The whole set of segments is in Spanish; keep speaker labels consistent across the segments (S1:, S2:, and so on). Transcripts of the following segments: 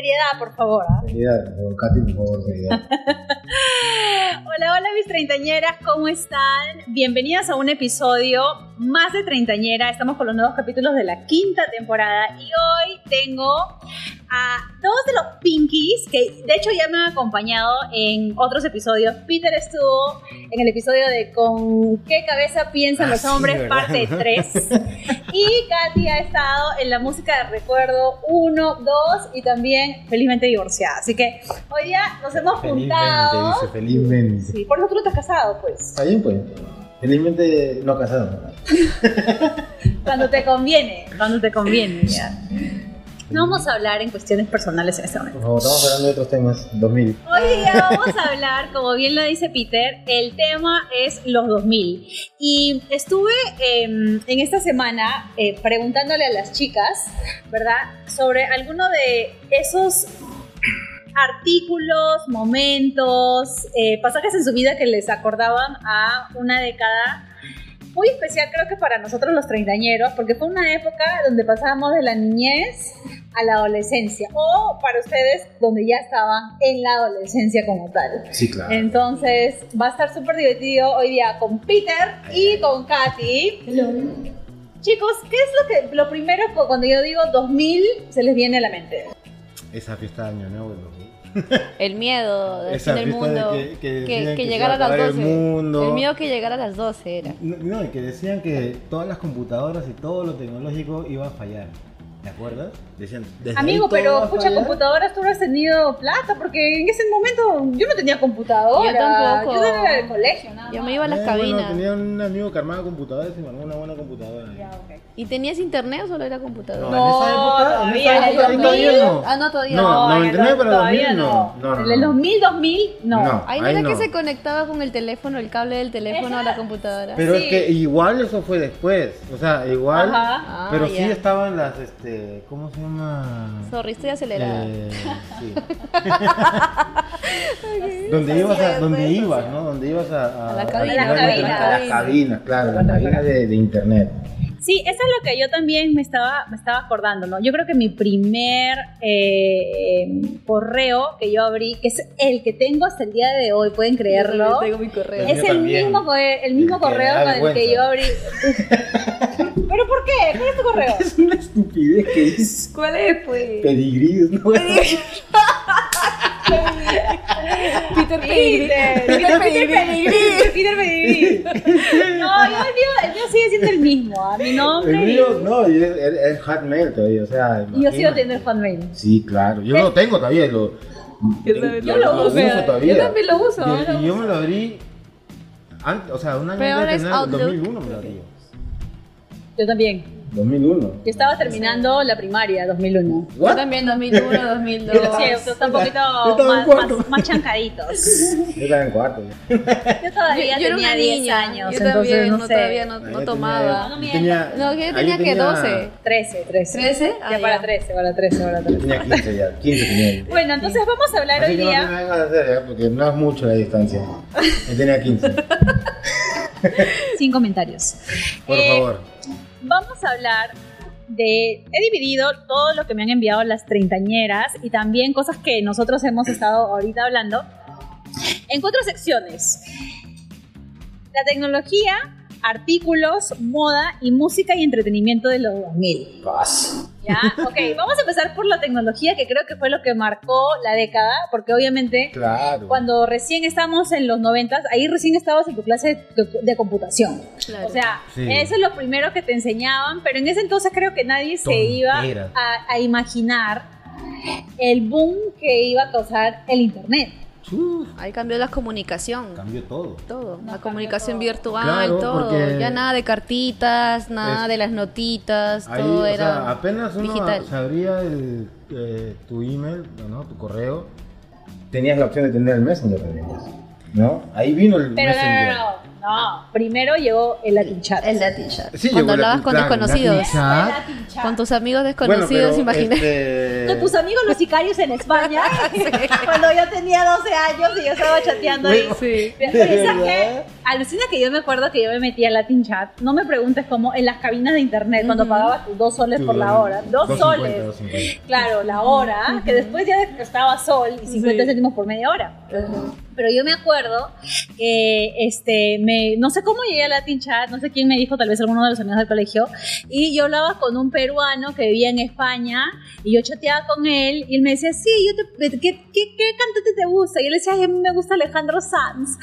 S1: Seriedad, por favor. ¿ah?
S2: Seriedad, Katy, por favor, seriedad.
S1: hola, hola mis treintañeras, ¿cómo están? Bienvenidas a un episodio más de treintañera. Estamos con los nuevos capítulos de la quinta temporada y hoy tengo a dos de los Pinkies, que de hecho ya me han acompañado en otros episodios. Peter estuvo en el episodio de Con qué cabeza piensan
S2: Ah,
S1: los
S2: sí,
S1: hombres,
S2: ¿verdad?
S1: parte 3. y Katy ha estado en la música de recuerdo 1, 2 y también felizmente divorciada. Así que hoy día nos hemos
S2: Felizmente,
S1: juntado.
S2: dice, felizmente.
S1: Sí, por eso tú no estás casado, pues.
S2: Está bien, pues. Felizmente no casado.
S1: Cuando te conviene, cuando te conviene, ya. No vamos a hablar en cuestiones personales en este momento.
S2: Por favor, estamos hablando de otros temas. 2000.
S1: Hoy día vamos a hablar, como bien lo dice Peter, el tema es los 2000. Y estuve em, en esta semana eh, preguntándole a las chicas, ¿verdad? Sobre alguno de esos artículos, momentos, eh, pasajes en su vida que les acordaban a una década muy especial creo que para nosotros los treintañeros, porque fue una época donde pasábamos de la niñez a la adolescencia, o para ustedes donde ya estaban en la adolescencia como tal.
S2: Sí, claro.
S1: Entonces va a estar súper divertido hoy día con Peter y con Katy. Chicos, ¿qué es lo que lo primero cuando yo digo 2000 se les viene a la mente?
S2: Esa fiesta de Año Nuevo.
S3: El miedo del
S2: Esa
S3: fin del
S2: fiesta de
S3: mundo.
S2: que- que
S3: que, que llegara a las
S2: acabar
S3: 12.
S2: el mundo.
S3: El miedo que llegara a las 12 era.
S2: No, no, y que decían que todas las computadoras y todo lo tecnológico iba a fallar. ¿Te acuerdas? Decían,
S1: Amigo, pero escucha, computadoras tú no has tenido plata, porque en ese momento yo no tenía computadora.
S3: Yo tampoco.
S1: Yo era del colegio, nada
S3: Yo
S1: más.
S3: me iba a las
S2: Eh, bueno,
S3: cabinas.
S2: tenía un amigo que armaba computadoras y me armó una buena computadora.
S1: Ya.
S3: ¿Y tenías internet o solo era computadora?
S2: No, en esa época, en
S1: todavía,
S2: esa
S1: en el
S2: todavía
S1: 2000,
S2: no.
S3: Ah, no, todavía
S2: No,
S3: no.
S1: en el
S2: 99 para
S1: todavía
S2: 2000 no. No, no,
S1: En el
S2: no.
S1: 2000, 2000, no.
S2: No.
S3: Ahí no
S2: Ahí
S3: era
S2: no.
S3: que se conectaba con el teléfono, el cable del teléfono a la computadora.
S2: Pero
S1: Sí.
S2: es que igual eso fue después. O sea, igual.
S1: Ajá.
S3: Ah,
S2: pero sí estaban las, este, ¿cómo se llama?
S3: Sorry, estoy acelerada.
S2: Eh, sí. donde ibas a, donde ibas, ¿no? Donde ibas a,
S3: A la cabina,
S1: a la cabina.
S2: a las cabinas, claro, las cabinas de, de internet.
S1: Sí, eso es lo que yo también me estaba, me estaba acordando, ¿no? Yo creo que mi primer eh, correo que yo abrí, que es el que tengo hasta el día de hoy, pueden creerlo,
S3: Tengo mi correo.
S1: Es el mismo, el mismo
S2: El
S1: correo con el que yo abrí. ¿Pero por qué? ¿Cuál es tu correo?
S2: Es una estupidez que es
S3: ¿Cuál es, pues?
S2: pedigrí, ¿no?
S3: Peter
S1: Peter, Peter Pedigrí. Peter. No, yo el mío, el mío sigue siendo el mismo, a mi nombre.
S2: El
S1: y-
S2: mío, no, es, es, es Hotmail todavía, o sea.
S1: Yo sigo teniendo el Hotmail.
S2: Sí, claro. Yo lo tengo todavía. Lo,
S3: Yo también
S1: Yo lo uso,
S2: todavía.
S3: yo también lo uso,
S2: Y,
S3: yo lo
S2: y yo me lo abrí. antes, o sea, un año antes de
S3: es
S2: tener
S3: Outlook.
S2: 2001 me lo abrí.
S1: Yo también.
S2: 2001.
S1: Yo estaba terminando la primaria, 2001.
S3: Yo
S2: ¿What?
S3: también 2001, 2002.
S1: Sí, están un poquito
S2: Yo estaba en
S1: más,
S2: cuarto.
S1: más, más chancaditos.
S2: Yo estaba en cuarto. ya.
S1: Yo todavía
S3: Yo era
S1: tenía
S3: una
S1: 10
S3: niña.
S1: años,
S3: Yo
S1: entonces
S3: también,
S1: no,
S3: no,
S1: sé.
S3: todavía no, no
S2: tenía-
S3: tomaba.
S1: No
S2: yo tenía-
S3: No, que yo tenía que 12.
S1: 13, 13.
S3: ¿13? Ah,
S1: Ya para
S3: ya.
S1: 13, para 13, para
S2: Yo
S1: 13.
S2: tenía 15 ya. 15 tenía.
S1: Bueno, entonces vamos a hablar
S2: Así
S1: hoy
S2: que no
S1: día.
S2: me vengas a hacer, ¿eh? porque no es mucho la distancia. Yo tenía 15.
S1: Sin comentarios.
S2: Por
S1: Eh,
S2: favor.
S1: Vamos a hablar de. He dividido todo lo que me han enviado las treintañeras y también cosas que nosotros hemos estado ahorita hablando en cuatro secciones: la tecnología, artículos, moda y música y entretenimiento de los 2000.
S2: Paz.
S1: ¿Ya? Ok, vamos a empezar por la tecnología, que creo que fue lo que marcó la década, porque obviamente
S2: Claro.
S1: cuando recién estábamos en los 90, ahí recién estabas en tu clase de, de computación.
S3: Claro.
S1: O sea,
S2: Sí.
S1: eso es lo primero que te enseñaban, pero en ese entonces creo que nadie se iba a imaginar el boom que iba a causar el Internet.
S2: Uf,
S4: Ahí cambió la comunicación.
S2: cambió todo.
S4: Todo, la comunicación
S1: todo.
S4: virtual,
S2: Claro,
S4: todo.
S2: porque-
S4: Ya nada de cartitas, nada
S2: Es-
S4: de las notitas,
S2: Ahí,
S4: todo
S2: o
S4: era
S2: sea, apenas uno
S4: digital.
S2: se abría el, eh, tu email, ¿no? tu correo, tenías la opción de tener el Messenger, ¿no? Ahí vino el
S1: Pero
S2: Messenger.
S1: no, no, no. Primero llegó el Latin Chat.
S4: El Latin Chat.
S2: Sí,
S4: Cuando hablabas
S2: Latin-
S4: con desconocidos. Con tus amigos
S2: Bueno,
S4: desconocidos, imaginé.
S2: este,
S1: Con tus amigos los sicarios en España, cuando yo tenía 12 años y yo estaba chateando ahí.
S2: Bueno,
S4: Sí.
S1: Pero,
S2: ¿De
S1: ¿sabes
S2: verdad?
S1: qué? Alucina que yo me acuerdo que yo me metía en Latin Chat. No me preguntes cómo, en las cabinas de internet, cuando pagabas tus dos soles por la hora. Dos
S2: 2.50,
S1: soles.
S2: 2.50.
S1: Claro, la hora, que después ya estaba sol y 50
S4: Sí.
S1: céntimos por media hora. Pero yo me acuerdo que, este, me, no sé cómo llegué a Latin Chat, no sé quién me dijo, tal vez alguno de los amigos del colegio, y yo hablaba con un peruano que vivía en España, y yo chateaba con él, y él me decía, sí, yo te, ¿qué, qué, qué cantante te gusta? Y yo le decía, a mí me gusta Alejandro Sanz,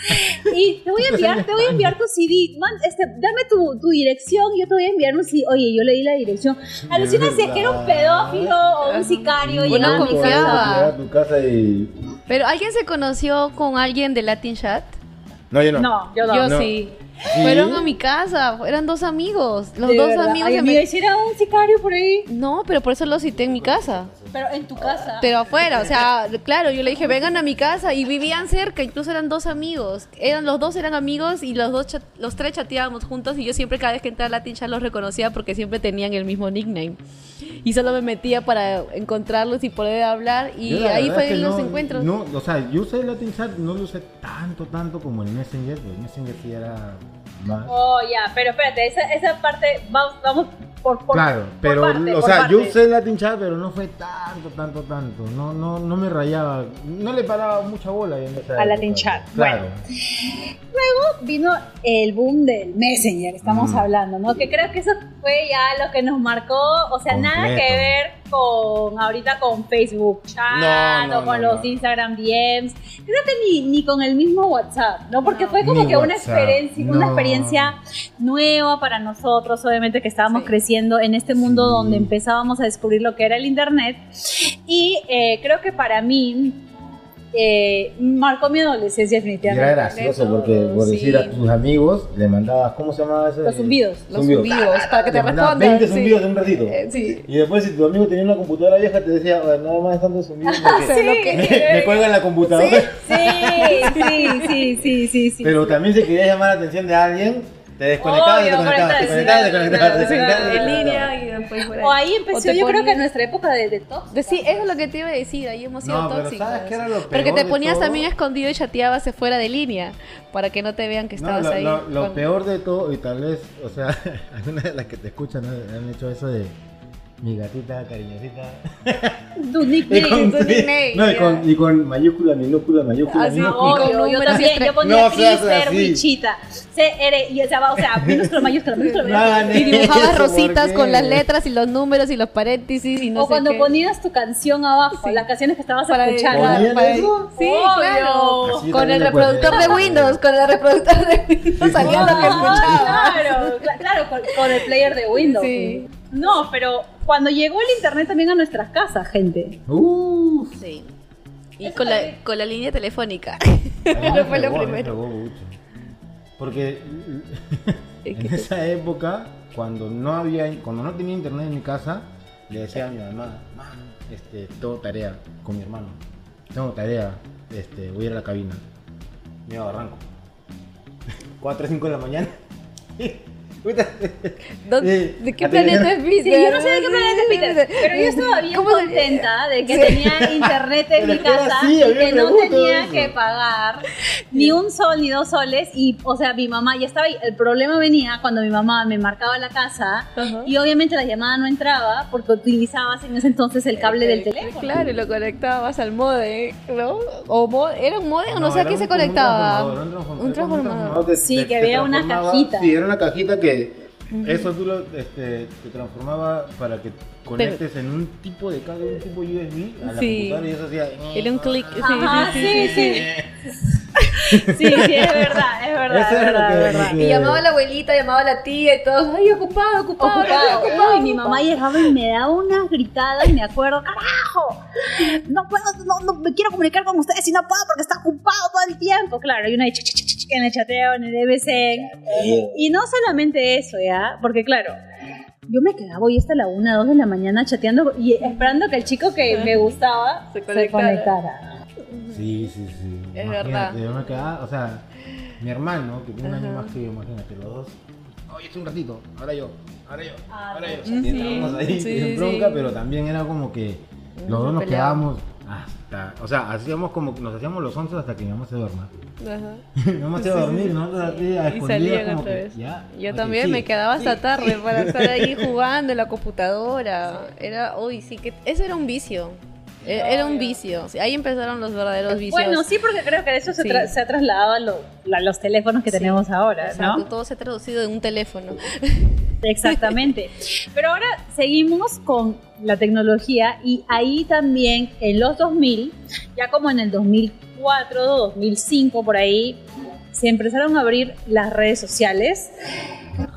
S1: y te voy a enviar, te voy a enviar tu CD, man, este, dame tu, tu dirección, y yo te voy a enviar un CD, oye, yo le di la dirección, alucina si es que era un pedófilo o un sicario,
S4: Uno
S1: llegaba a mi
S4: confiaba.
S1: casa.
S2: Llegar a tu casa y...
S4: Pero ¿alguien se conoció con alguien de Latin Chat?
S2: No, yo no.
S1: No, yo no.
S4: Yo
S2: No.
S4: sí.
S2: ¿Sí?
S4: Fueron a mi casa, eran dos amigos. Los
S1: De
S4: dos
S1: verdad.
S4: amigos
S1: Ay,
S4: se
S1: amiga,
S4: me-
S1: ¿y si era un sicario por ahí?
S4: No, pero por eso los cité en mi casa.
S1: Pero en tu casa.
S4: Pero afuera, o sea, claro, yo le dije, vengan a mi casa y vivían cerca, incluso eran dos amigos. Eran los dos eran amigos y los dos chat- los tres chateábamos juntos y yo siempre cada vez que entraba a Latin Chat los reconocía porque siempre tenían el mismo nickname. Y solo me metía para encontrarlos y poder hablar y ahí
S2: verdad es
S4: fue
S2: que
S4: los
S2: no-
S4: encuentros.
S2: No, o sea, yo usé el Latin Chat, no lo usé tanto, tanto como el Messenger, pero el Messenger sí era más...
S1: Oh, ya, pero espérate, esa, esa parte, vamos, vamos por, por
S2: claro,
S1: por
S2: pero,
S1: parte,
S2: o
S1: por
S2: sea, yo usé el Latin Chat, pero no fue tanto, tanto, tanto. No, no, no me rayaba, no le paraba mucha bola. En esa
S1: A Latin
S2: época.
S1: Chat,
S2: Claro.
S1: Vino el boom del Messenger, estamos
S2: Mm.
S1: hablando, ¿no? Que creo que eso fue ya lo que nos marcó, o sea, nada que ver con ahorita con Facebook Chat
S2: No, no,
S1: o con
S2: no,
S1: los
S2: no.
S1: Instagram DMs. Creo que ni, ni con el mismo WhatsApp, ¿no? Porque fue como
S2: Ni
S1: que una experiencia, una experiencia nueva para nosotros, obviamente que estábamos
S4: Sí.
S1: creciendo en este mundo
S2: Sí.
S1: donde empezábamos a descubrir lo que era el internet. Y eh, creo que para mí eh, marcó mi adolescencia definitivamente.
S2: era gracioso porque por
S4: sí.
S2: decir a tus amigos le mandabas, ¿cómo se llamaba eso?
S1: Los zumbidos.
S4: Los zumbidos, para que te respondan.
S2: 20
S4: sí.
S2: zumbidos en un ratito.
S4: Eh, sí.
S2: Y después si tu amigo tenía una computadora vieja te decía, "Oye, no más tantos zumbidos porque
S4: Hacer lo que-
S2: me, me cuelgan la computadora.
S1: Sí, sí, sí, sí, sí, sí.
S2: Pero también si querías llamar la atención de alguien, te desconectabas, te
S1: Obvio,
S2: desconectabas, te desconectabas, te
S1: sí,
S2: desconectabas,
S4: En línea y después fuera.
S1: O ahí
S4: O
S1: empezó,
S4: te
S1: yo creo que
S4: ponías-
S1: nuestra época de, de tóxico.
S4: De- sí, eso es lo que te iba a decir, ahí hemos sido
S2: No, pero
S4: tóxicos.
S2: ¿sabes qué era lo
S4: Porque te ponías también escondido y chateabas fuera de línea, para que no te vean que
S2: No,
S4: estabas
S2: lo,
S4: ahí.
S2: lo- lo
S4: con-
S2: peor de todo, y tal vez, o sea, algunas de las que te escuchan ¿no? han hecho eso de mi gatita cariñosita.
S1: Tu nickname.
S2: con,
S4: tu nickname,
S2: no, y con, y con mayúscula, minúscula, mayúscula,
S4: Así,
S2: minúscula.
S4: con
S1: Obvio, yo
S4: números y
S1: también, yo ponía
S2: No seas
S1: Crister,
S2: así.
S1: Wichita, C, R, y, o sea, va, o sea, minúscula, mayúscula, minúscula,
S2: No,
S1: minúscula.
S2: no.
S4: Y dibujabas
S2: Eso,
S4: rositas
S2: ¿por
S4: con las letras y los números y los paréntesis y no
S1: o
S4: sé
S1: cuando
S4: qué.
S1: ponías tu canción abajo,
S4: Sí.
S1: las canciones que estabas
S4: Para-
S1: escuchando.
S2: ¿Ponían
S4: para-
S2: eso?
S4: Sí,
S1: Obvio.
S4: claro.
S2: Así
S4: Con el reproductor de Windows, con el reproductor de Windows salía lo que
S1: Ah,
S4: escuchaba.
S1: Claro, cla- claro, con, con el player de Windows.
S4: Sí.
S1: No, pero cuando llegó el internet también a nuestras casas, gente.
S2: Uf.
S4: Sí. Y con la, con la línea telefónica.
S2: A mí me
S4: Eso fue lo primero.
S2: Porque en esa época, cuando no había, cuando no tenía internet en mi casa, le decía a mi mamá, mamá, este, tengo tarea con mi hermano, tengo tarea, este, voy a ir a la cabina. Me iba a Barranco. 4 o 5 de la mañana. Puta.
S4: ¿Dónde-
S2: Eh,
S4: ¿De qué planeta es Peter?
S1: Sí, yo no sé de qué planeta es Peter, pero yo estaba bien
S4: ¿Cómo se-
S1: contenta de que
S4: Sí.
S1: tenía internet en
S2: Pero
S1: mi casa
S2: así,
S1: y que no tenía
S2: eso.
S1: que pagar ni un sol ni dos soles y, o sea, mi mamá ya estaba ahí. El problema venía cuando mi mamá me marcaba la casa
S4: Ajá.
S1: y obviamente la llamada no entraba porque utilizabas en ese entonces el cable del teléfono.
S4: Claro, y lo conectabas al modem, ¿no? O mo- era un modem, no, sé a qué
S2: un-
S4: se
S2: como un
S4: conectaba.
S2: transformador, un transformador,
S4: Un transformador.
S2: te-
S1: Sí,
S2: te-
S1: que había una cajita.
S2: Sí, era una cajita que eso tú lo, este, te transformaba para que conectes en un tipo de cable, un tipo USB a la
S4: Sí.
S2: computadora y eso hacía...
S4: Era un clic. Sí,
S1: Ajá,
S4: sí, sí, sí, sí.
S1: Sí, sí, es verdad, es verdad,
S2: Eso
S1: es verdad,
S2: que-
S1: es verdad.
S4: Y llamaba a la abuelita, llamaba a la tía y todos, ay, ocupado, ocupado,
S1: ocupado.
S4: ocupado.
S1: Y mi mamá llegaba y me daba unas gritadas, me acuerdo, carajo, no puedo, no, no me quiero comunicar con ustedes y no puedo porque está ocupado todo el tiempo. Claro, y una chic, en el chateo, en el EBC. Y no solamente eso, ¿ya? Porque claro, yo me quedaba hoy hasta la 1, 2 de la mañana chateando y esperando que el chico que me gustaba
S4: Se
S1: se
S4: conectara.
S1: conectara.
S2: Sí, sí, sí.
S4: Es
S2: Imagínate,
S4: verdad.
S2: Yo me quedaba, o sea, mi hermano, que tiene un año más que yo, imagínate, los dos. Oye, es un ratito, ahora yo, ahora yo,
S1: Ah,
S2: ahora yo.
S1: sí.
S2: Y estábamos ahí
S4: Sí,
S2: en
S4: sí,
S2: bronca,
S4: sí.
S2: pero también era como que los dos nos quedábamos hasta, o sea, hacíamos como que nos hacíamos los 11 hasta que mi mamá se duerma.
S4: Ajá.
S2: mi mamá se iba a dormir, así a
S4: Y salían
S2: como
S4: otra
S2: que,
S4: vez.
S2: ya.
S4: Yo
S2: ok,
S4: también
S2: sí,
S4: me quedaba hasta
S2: sí.
S4: tarde para estar ahí jugando en la computadora. Era, uy, sí, que eso era un vicio. E- Era un vicio. Ahí empezaron los verdaderos vicios.
S1: Bueno, sí, porque creo que eso se,
S4: Sí.
S1: tra- se ha trasladado a, lo- a los teléfonos que
S4: Sí.
S1: tenemos ahora,
S4: Exacto,
S1: ¿no?
S4: todo se ha traducido en un teléfono.
S1: Exactamente. Pero ahora seguimos con la tecnología y ahí también en los 2000, ya como en el 2004, 2005 por ahí, se empezaron a abrir las redes sociales.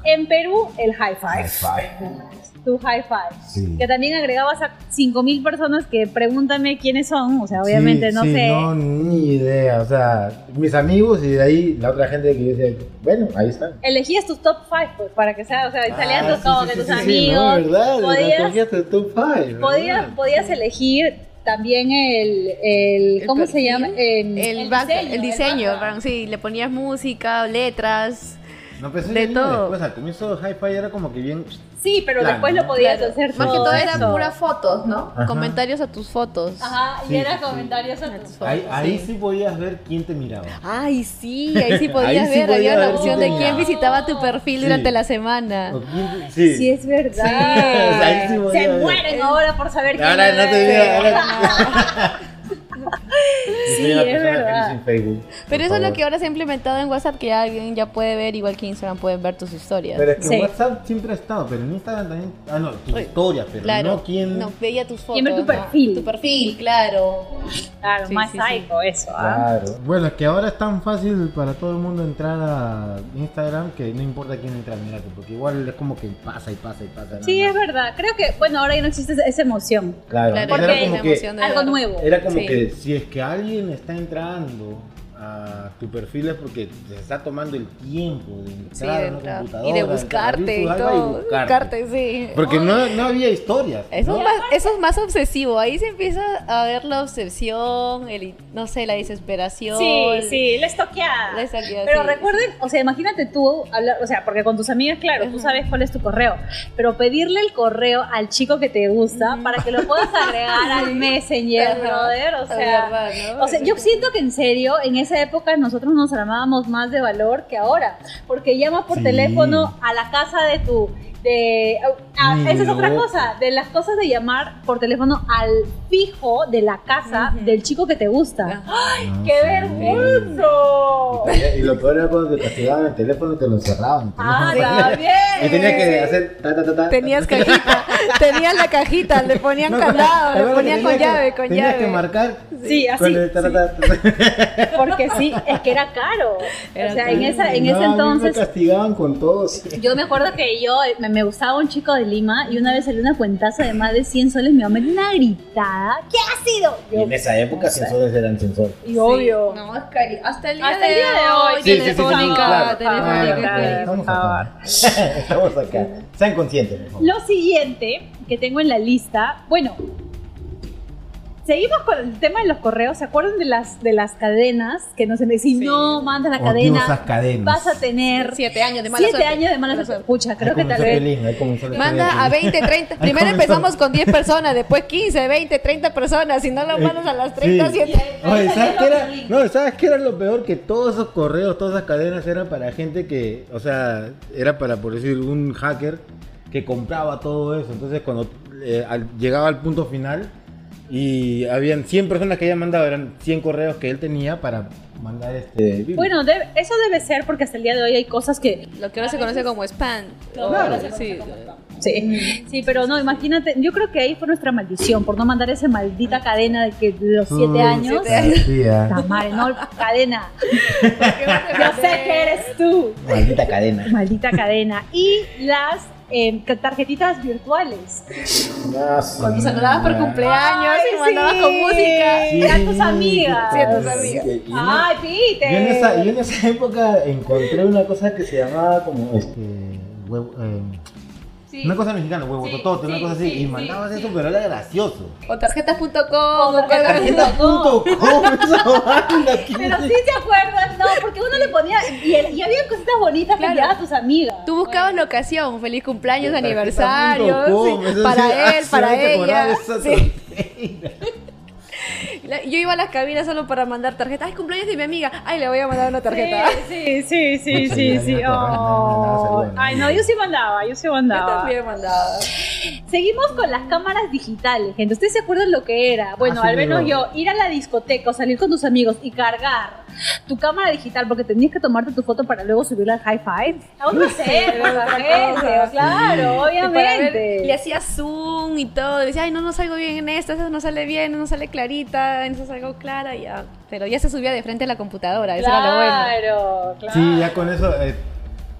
S1: En Perú, el High Five.
S2: Hi-Fi.
S1: Tu High Five.
S2: Sí.
S1: Que también agregabas a 5.000 personas que pregúntame quiénes son. O sea, obviamente
S2: Sí,
S1: no
S2: sí,
S1: sé.
S2: No, ni idea. O sea, mis amigos y de ahí la otra gente que yo decía, bueno, ahí están.
S1: Elegías tus top 5, pues, para que sea, o sea, salían
S2: Ah,
S1: tus, como que tus amigos.
S2: Sí, no, verdad,
S1: podías,
S2: el top five,
S1: podías,
S2: ¿verdad?
S1: podías elegir también el, el,
S4: El
S1: ¿cómo se
S4: perfil,
S1: llama?
S4: El, back- el diseño, perdón, sí, le ponías música, letras.
S2: No, eso
S4: de todo.
S2: Después, al comienzo de Hi-Fi era como que bien.
S1: Sí, pero después
S2: ¿no?
S1: lo podías
S4: Claro.
S1: hacer
S4: Más que
S1: todo
S4: eran puras fotos, ¿no?
S2: Ajá.
S4: Comentarios a tus fotos.
S1: Ajá, y
S2: Sí,
S1: era
S2: sí, sí.
S1: comentarios a
S4: A
S1: tus
S2: Ahí,
S4: fotos,
S2: ahí
S4: sí.
S2: sí podías ver quién te miraba.
S4: Ay, sí, ahí sí podías
S2: Ahí sí
S4: ver,
S2: podía
S4: había la opción
S2: quién
S4: de quién visitaba tu perfil
S2: Sí.
S4: durante la semana.
S2: Quién- sí.
S1: Sí, es verdad.
S2: ahí sí podía
S1: Se
S2: ver.
S1: mueren ahora por saber quién
S2: Ahora no te digo.
S1: Sí, es verdad.
S2: feliz en Facebook.
S4: Pero eso es lo
S2: favor.
S4: que ahora se ha implementado en WhatsApp, que alguien ya puede ver, igual que Instagram pueden ver tus historias.
S2: Pero es que
S1: Sí.
S2: WhatsApp siempre ha estado, pero en Instagram también. Ah, no, tus historias, pero
S4: claro,
S2: no quién.
S4: no, veía tus fotos.
S1: ¿Quién ve tu
S4: ¿no?
S1: perfil?
S4: Tu perfil, claro.
S1: Claro,
S4: Sí,
S1: más
S4: sí, sí.
S1: psycho eso, ¿ah?
S2: Claro. Bueno, es que ahora es tan fácil para todo el mundo entrar a Instagram que no importa quién entra, mírate, porque igual es como que pasa y pasa y pasa. nada
S1: Sí, es verdad. Creo que, bueno, ahora ya no existe esa- emoción.
S2: Claro,
S4: Claro,
S1: Porque
S2: era como que
S4: emoción de
S1: algo nuevo.
S2: Era como
S4: Sí.
S2: que si es que alguien está entrando a tu perfil es porque se está tomando el tiempo de
S4: Sí,
S2: entrar
S4: de
S2: a una
S4: entrar.
S2: computadora,
S4: Y de buscarte y todo.
S2: buscarte.
S4: Buscarte, sí.
S2: Porque no, no había historias.
S4: Eso,
S2: ¿no?
S4: es más, eso es más obsesivo. Ahí se empieza a ver la obsesión, el, no sé, la desesperación.
S1: Sí, sí, la estoqueada.
S4: La estoqueada,
S1: Pero
S4: sí,
S1: recuerden, o sea, imagínate tú, hablar, o sea, porque con tus amigas, claro, tú sabes cuál es tu correo, pero pedirle el correo al chico que te gusta para que lo puedas agregar al Messenger, brother, o sea,
S4: verdad, ¿no?
S1: o sea, yo siento que en serio, en esa época nosotros nos armábamos más de valor que ahora, porque llamas por
S2: Sí.
S1: teléfono a la casa de tu de ah, esa es otra cosa, de las cosas de llamar por teléfono al fijo de la casa del chico que te gusta.
S2: No,
S1: ¡Qué
S2: sí.
S1: vergüenza!
S2: Y, y lo peor era cuando te castigaban el teléfono te lo encerraban.
S1: Ah, también.
S2: Y tenías que hacer ta ta ta ta.
S4: Tenías cajita, tenías la cajita, le ponían
S2: No,
S4: candado, le ponían con
S2: que-
S4: llave, con
S2: tenías
S4: llave.
S2: que marcar.
S1: Sí, así.
S2: con el ta, ta, ta, ta.
S1: Porque sí, es que era caro.
S4: Era
S1: o sea,
S4: caro.
S1: en, esa, en
S2: No,
S1: ese
S2: mí Me
S1: entonces,
S2: castigaban con todos.
S1: yo me acuerdo que yo me, me gustaba un chico de Lima y una vez salió una cuentaza de más de 100 soles. Mi mamá me dio una gritada. ¿Qué ha sido?
S2: Y en esa época
S1: no sé.
S2: sensores eran sensores.
S1: y obvio.
S4: No, es cari. Hasta el día,
S1: Hasta
S4: de,
S1: el día de hoy,
S4: hoy.
S1: Sí, sí, sí, sí,
S4: telefónica, telefónica,
S1: Ah.
S2: Estamos acá. Estamos acá. Sean conscientes, favor.
S1: Lo siguiente que tengo en la lista, bueno, seguimos con el tema de los correos. ¿Se acuerdan de las, de las cadenas que nos decían, si
S4: Sí.
S1: no mandas la
S2: Odiosas
S1: cadena,
S2: cadenas.
S1: vas a tener
S4: Siete años de mala
S1: siete
S4: suerte.
S1: años de mala suerte? Pucha, creo que tal vez.
S4: Manda a
S2: Pelín.
S4: 20, 30.
S2: Ahí
S4: Primero empezamos con 10 personas, después 15, 20, 30 personas. Si no lo mandas a las 30,
S2: Sí.
S4: 7.
S2: Oye, ¿sabes qué era? No, ¿sabes qué era lo peor? Que todos esos correos, todas esas cadenas eran para gente que, o sea, era para, por decir, un hacker que compraba todo eso. Entonces, cuando eh, al- llegaba al punto final, Y habían 100 personas que habían mandado, eran 100 correos que él tenía para mandar este Biblia.
S1: Bueno, debe- eso debe ser porque hasta el día de hoy hay cosas que...
S4: Lo que ahora se conoce como spam.
S1: Claro.
S4: sí.
S1: Sí, sí, pero no, imagínate, yo creo que ahí fue nuestra maldición por no mandar esa maldita cadena de que de los siete
S2: Uy,
S1: años.
S2: Tía.
S1: La madre, no, cadena. Yo sé que eres tú.
S2: Maldita cadena.
S1: Maldita cadena. Y las eh, tarjetitas virtuales.
S4: Cuando saludabas por cumpleaños
S1: Ay,
S4: y mandabas
S1: sí.
S4: con música.
S1: Sí, a tus amigas.
S4: Sí, a tus amigas.
S2: Y- y-
S1: Ay, Peter.
S2: Yo en, esa, yo en esa época encontré una cosa que se llamaba como este huevo, eh,
S4: Sí.
S2: una cosa mexicana, huevo
S4: Sí,
S2: totote, una
S4: sí,
S2: cosa así,
S4: sí,
S2: y
S4: sí.
S2: mandabas eso, pero era gracioso.
S4: O tarjetas.com.
S1: O
S4: o
S1: tarjetas.
S2: Tarjeta.com, esa banda, ¿quién
S1: Pero sí te acuerdas, no, porque ponía. Y, había cositas bonitas que
S4: Claro.
S1: enviaba a tus amigas.
S4: Tú buscabas la ocasión, feliz cumpleaños, aniversario, sí, para
S2: sí,
S4: él, para
S2: que
S4: ella. sí. La- Yo iba a las cabinas solo para mandar tarjetas. Ay, cumpleaños de mi amiga. Ay, le voy a mandar una tarjeta.
S1: Sí, sí, sí, sí,
S2: Sí,
S1: Oh. Ay, no, yo sí mandaba, yo sí
S4: Yo
S1: mandaba.
S4: también mandaba.
S1: Seguimos con las cámaras digitales, gente. ¿Ustedes se acuerdan lo que era? Bueno,
S2: Ah, sí,
S1: al menos yo, ir a la discoteca o salir con tus amigos y cargar tu cámara digital porque tenías que tomarte tu foto para luego subirla al high five. Aún no sé, claro,
S4: Y para ver,
S1: obviamente.
S4: le hacía zoom y todo. Decía, ay, no, no salgo bien en esta, esta no sale bien, no sale clarita, en esta salgo clara, ya. Pero ya se subía de frente a la computadora, eso era lo bueno.
S1: Claro, claro.
S2: Sí, ya con eso. eh,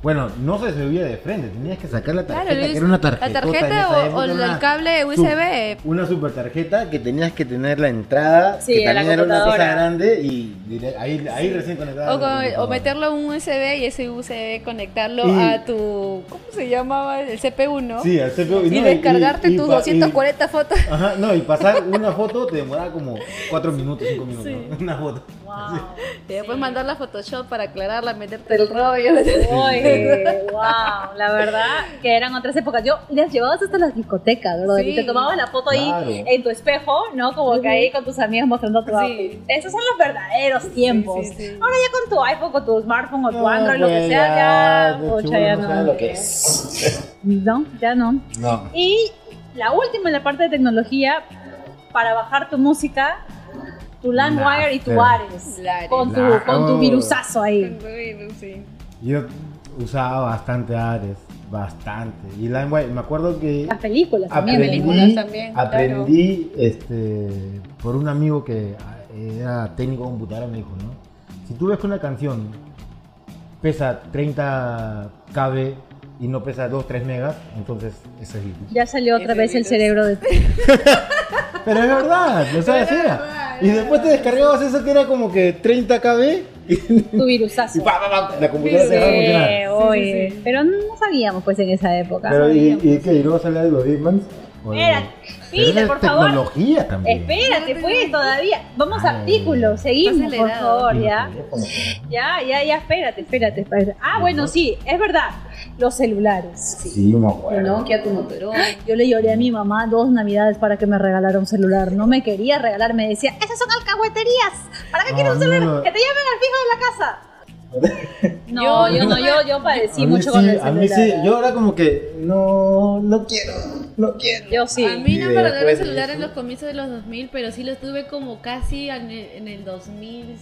S2: bueno, no se subía de frente, tenías que sacar la tarjeta,
S4: Claro,
S2: que era una tarjeta.
S4: la tarjeta o- o el cable USB.
S2: una super tarjeta que tenías que tener la entrada,
S1: Sí,
S2: que
S1: a la
S2: también era una cosa grande y ahí, ahí recién conectaba.
S4: O, con- o meterlo en un USB y ese USB conectarlo
S2: Y-
S4: a tu. ¿Cómo se llamaba? El CPU, ¿no?
S2: Sí, al CPU.
S4: Y
S2: no,
S4: descargarte
S2: y- y
S4: tus
S2: pa- y-
S4: 240 fotos.
S2: Ajá, no, y pasar una foto te demoraba como 4 minutos, 5 minutos. Una foto.
S1: Wow.
S4: Y después mandarla a Photoshop para aclararla, meterte el rollo.
S1: Oye, wow, la verdad que eran otras épocas. Yo las llevabas hasta las discotecas, ¿verdad?
S4: Sí.
S1: Y te tomabas la foto
S2: Claro.
S1: ahí en tu espejo, ¿no? Como que ahí con tus amigos mostrando tu
S4: Sí.
S1: Esos son los verdaderos tiempos.
S4: sí, sí.
S1: Ahora ya con tu iPhone, con tu smartphone o tu
S2: No,
S1: Android, lo que sea, ya,
S2: chulo
S1: ya
S2: no
S1: no.
S2: lo que es.
S1: No, ya no.
S2: No.
S1: Y la última en la parte de tecnología, para bajar tu música, tu LimeWire y tu. Ares. Con tu,
S2: La-
S1: con tu virusazo ahí.
S4: Sí.
S2: Yo usaba bastante Ares, bastante. Y LimeWire, me acuerdo que
S1: Las películas también.
S2: aprendí,
S4: películas también, claro.
S2: aprendí este, por un amigo que era técnico de computadora, me dijo, ¿no? Si tú ves que una canción pesa 30 KB y no pesa 2, 3 megas, entonces eso es virus.
S1: Ya salió otra
S4: Ese
S1: vez el cerebro de
S2: Pero es verdad, o sea, así era. Y después te descargabas eso que era como que 30 KB y,
S1: tu virusazo.
S2: y pa, pa, pa, la computadora te dejaba funcionar.
S1: Sí, oye. Pero no sabíamos pues en esa época.
S2: Pero, ¿y, y qué? ¿Y luego salía de los Pero
S1: Peter,
S2: es
S1: por favor.
S2: tecnología también.
S1: Espérate, pues, todavía. Vamos a
S2: Ay.
S1: artículos, seguimos, por favor, ya. Ya, ya, ya, espérate, espérate, espérate. Ah, bueno, sí, es verdad. Los celulares.
S2: Sí, me acuerdo.
S4: Nokia, tu Motorola.
S1: Yo le lloré a mi mamá dos navidades para que me regalara un celular. No me quería regalar, me decía, esas son alcahueterías. ¿Para qué
S2: No,
S1: quieres un
S2: no,
S1: celular?
S2: no.
S1: Que te llamen al fijo de la casa. No, yo,
S4: Yo-
S1: no, yo, yo padecí mucho
S2: sí,
S1: con el
S2: a mí
S1: celular.
S2: sí, yo ahora como que no, no quiero, no quiero.
S1: Yo sí.
S4: A mí no me regalaron
S2: de
S4: celular en los comienzos de los 2000, pero sí los tuve como casi en el, en el 2006,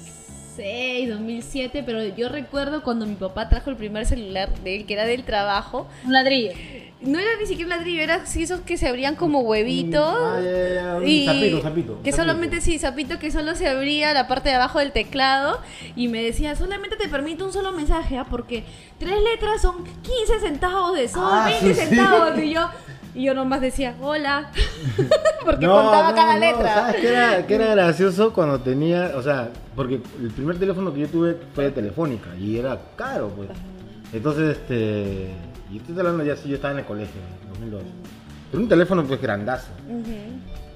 S4: 2007, pero yo recuerdo cuando mi papá trajo el primer celular de él, que era del trabajo,
S1: Un ladrillo.
S4: no era ni siquiera un ladrillo, era así esos que se abrían como huevitos.
S2: Ah, ya, ya, ya, un
S4: Y
S2: zapito, zapito,
S4: que
S2: zapito.
S4: solamente sí, zapito que solo se abría la parte de abajo del teclado y me decía, solamente te permite un solo mensaje, ¿ah? porque tres letras son 15 centavos de sol,
S2: Ah,
S4: 20
S2: sí, sí.
S4: centavos, y yo, y yo nomás decía, hola, porque
S2: No,
S4: contaba
S2: no,
S4: cada
S2: no,
S4: letra.
S2: ¿Sabes qué era, qué era gracioso cuando tenía, o sea, porque el primer teléfono que yo tuve fue de Telefónica y era caro, pues. Entonces, este, y estoy hablando ya si yo estaba en el colegio, en 2002. Pero un teléfono pues grandazo.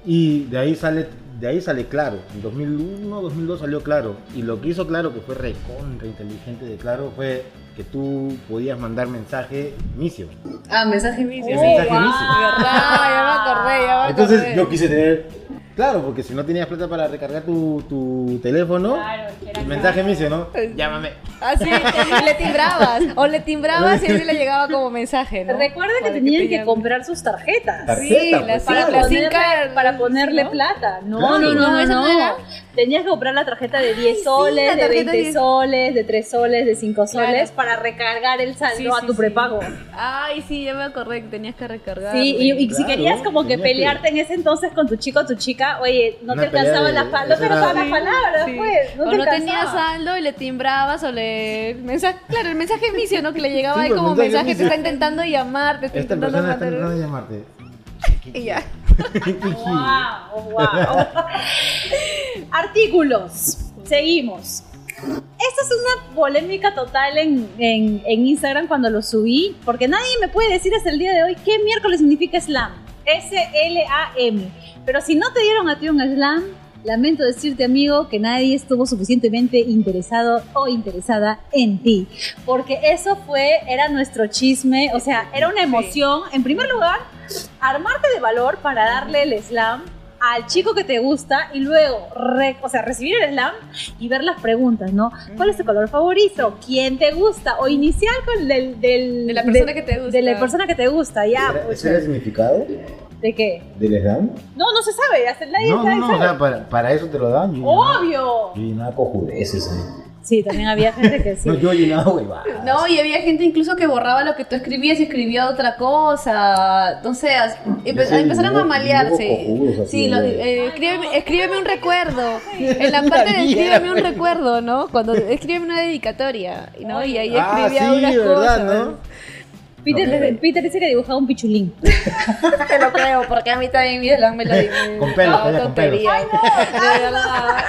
S2: Y de ahí sale, de ahí sale Claro. En 2001, 2002 salió Claro. Y lo que hizo Claro, que fue recontra inteligente de Claro, fue que tú podías mandar mensaje inicio.
S4: Ah, mensaje inicio.
S2: mensaje
S1: wow.
S2: inicio.
S4: Verdad, ya me acordé, ya me
S2: Entonces
S4: acordé.
S2: yo quise tener Claro, porque si no tenías plata para recargar tu, tu teléfono,
S1: Claro, que
S2: el mensaje me dice, ¿no? Llámame.
S4: Así, y le timbrabas. O le timbrabas y así le llegaba como mensaje, ¿no?
S1: Recuerda que
S4: Para
S1: tenían que,
S4: llamen.
S1: comprar sus tarjetas.
S2: Tarjeta,
S4: Sí,
S2: pues,
S4: las-
S2: claro.
S1: Para, ponerle, para plata. No,
S2: Claro.
S1: no, no,
S4: No, eso no. era.
S1: Tenías que comprar la tarjeta de 10
S4: sí,
S1: soles, de
S4: tarjeta
S1: 20
S4: de 10.
S1: soles, de 3 soles, de 5
S4: Claro.
S1: soles para recargar el saldo
S4: Sí,
S1: a tu
S4: sí.
S1: prepago.
S4: Ay, sí, ya me acordé que tenías que recargar.
S1: Sí, y, y si querías como que pelearte en ese entonces con tu chico o tu chica, oye, no
S2: Una
S1: te alcanzaban las pa- no
S2: era-
S1: alcanzaban las palabras, pues. No
S4: o
S1: te
S4: no tenías saldo y le timbrabas o le... Mensaje, claro, el mensaje inicio, ¿no? Que le llegaba
S2: Sí,
S4: ahí
S2: pues,
S4: como
S2: mensaje
S4: mensaje, te está intentando llamar, te está
S2: Esta
S4: intentando
S2: persona está de llamarte.
S4: Y ya.
S1: Wow, wow. Artículos. Seguimos. Esta es una polémica total en, en- en Instagram cuando lo subí, porque nadie me puede decir hasta el día de hoy qué miércoles significa slam. S-L-A-M. Pero si no te dieron a ti un slam, lamento decirte, amigo, que nadie estuvo suficientemente interesado o interesada en ti. Porque eso fue, era nuestro chisme, o sea, era una emoción. En primer lugar, armarte de valor para darle el slam al chico que te gusta y luego, re- o sea, recibir el slam y ver las preguntas, ¿no? ¿Cuál es tu color favorito? ¿Quién te gusta? O iniciar con el del, del-
S4: De la persona que te gusta.
S1: De la persona que te gusta, ya.
S2: ¿Ese
S1: pues,
S2: ¿Ese era el significado
S1: ¿De qué?
S2: del slam?
S1: No, no se sabe, hasta nadie
S2: No,
S1: sabe.
S2: no, no, o sea, para, para eso te lo dan. Yo
S1: ¡Obvio!
S2: Yo llenaba cojudeces ahí.
S1: Sí, también había gente que sí.
S2: No, yo llenaba huevadas.
S4: No, y había gente incluso que borraba lo que tú escribías y escribía otra cosa. Entonces, empe-
S2: sé,
S4: empezaron a malearse. Sí,
S2: ¿no?
S4: eh, escríbeme, escríbeme un recuerdo. En la parte de escríbeme un recuerdo, ¿no? Cuando escríbeme una dedicatoria, ¿no? Y ahí
S2: Ah,
S4: escribía
S2: sí,
S4: unas
S2: ¿verdad,
S4: cosas.
S2: no?
S1: Peter,
S2: Ok.
S1: Peter dice que dibujaba un pichulín.
S4: Te lo creo, porque a mí también mi me lo di.
S2: Con ella con pelos.
S4: tontería. De verdad.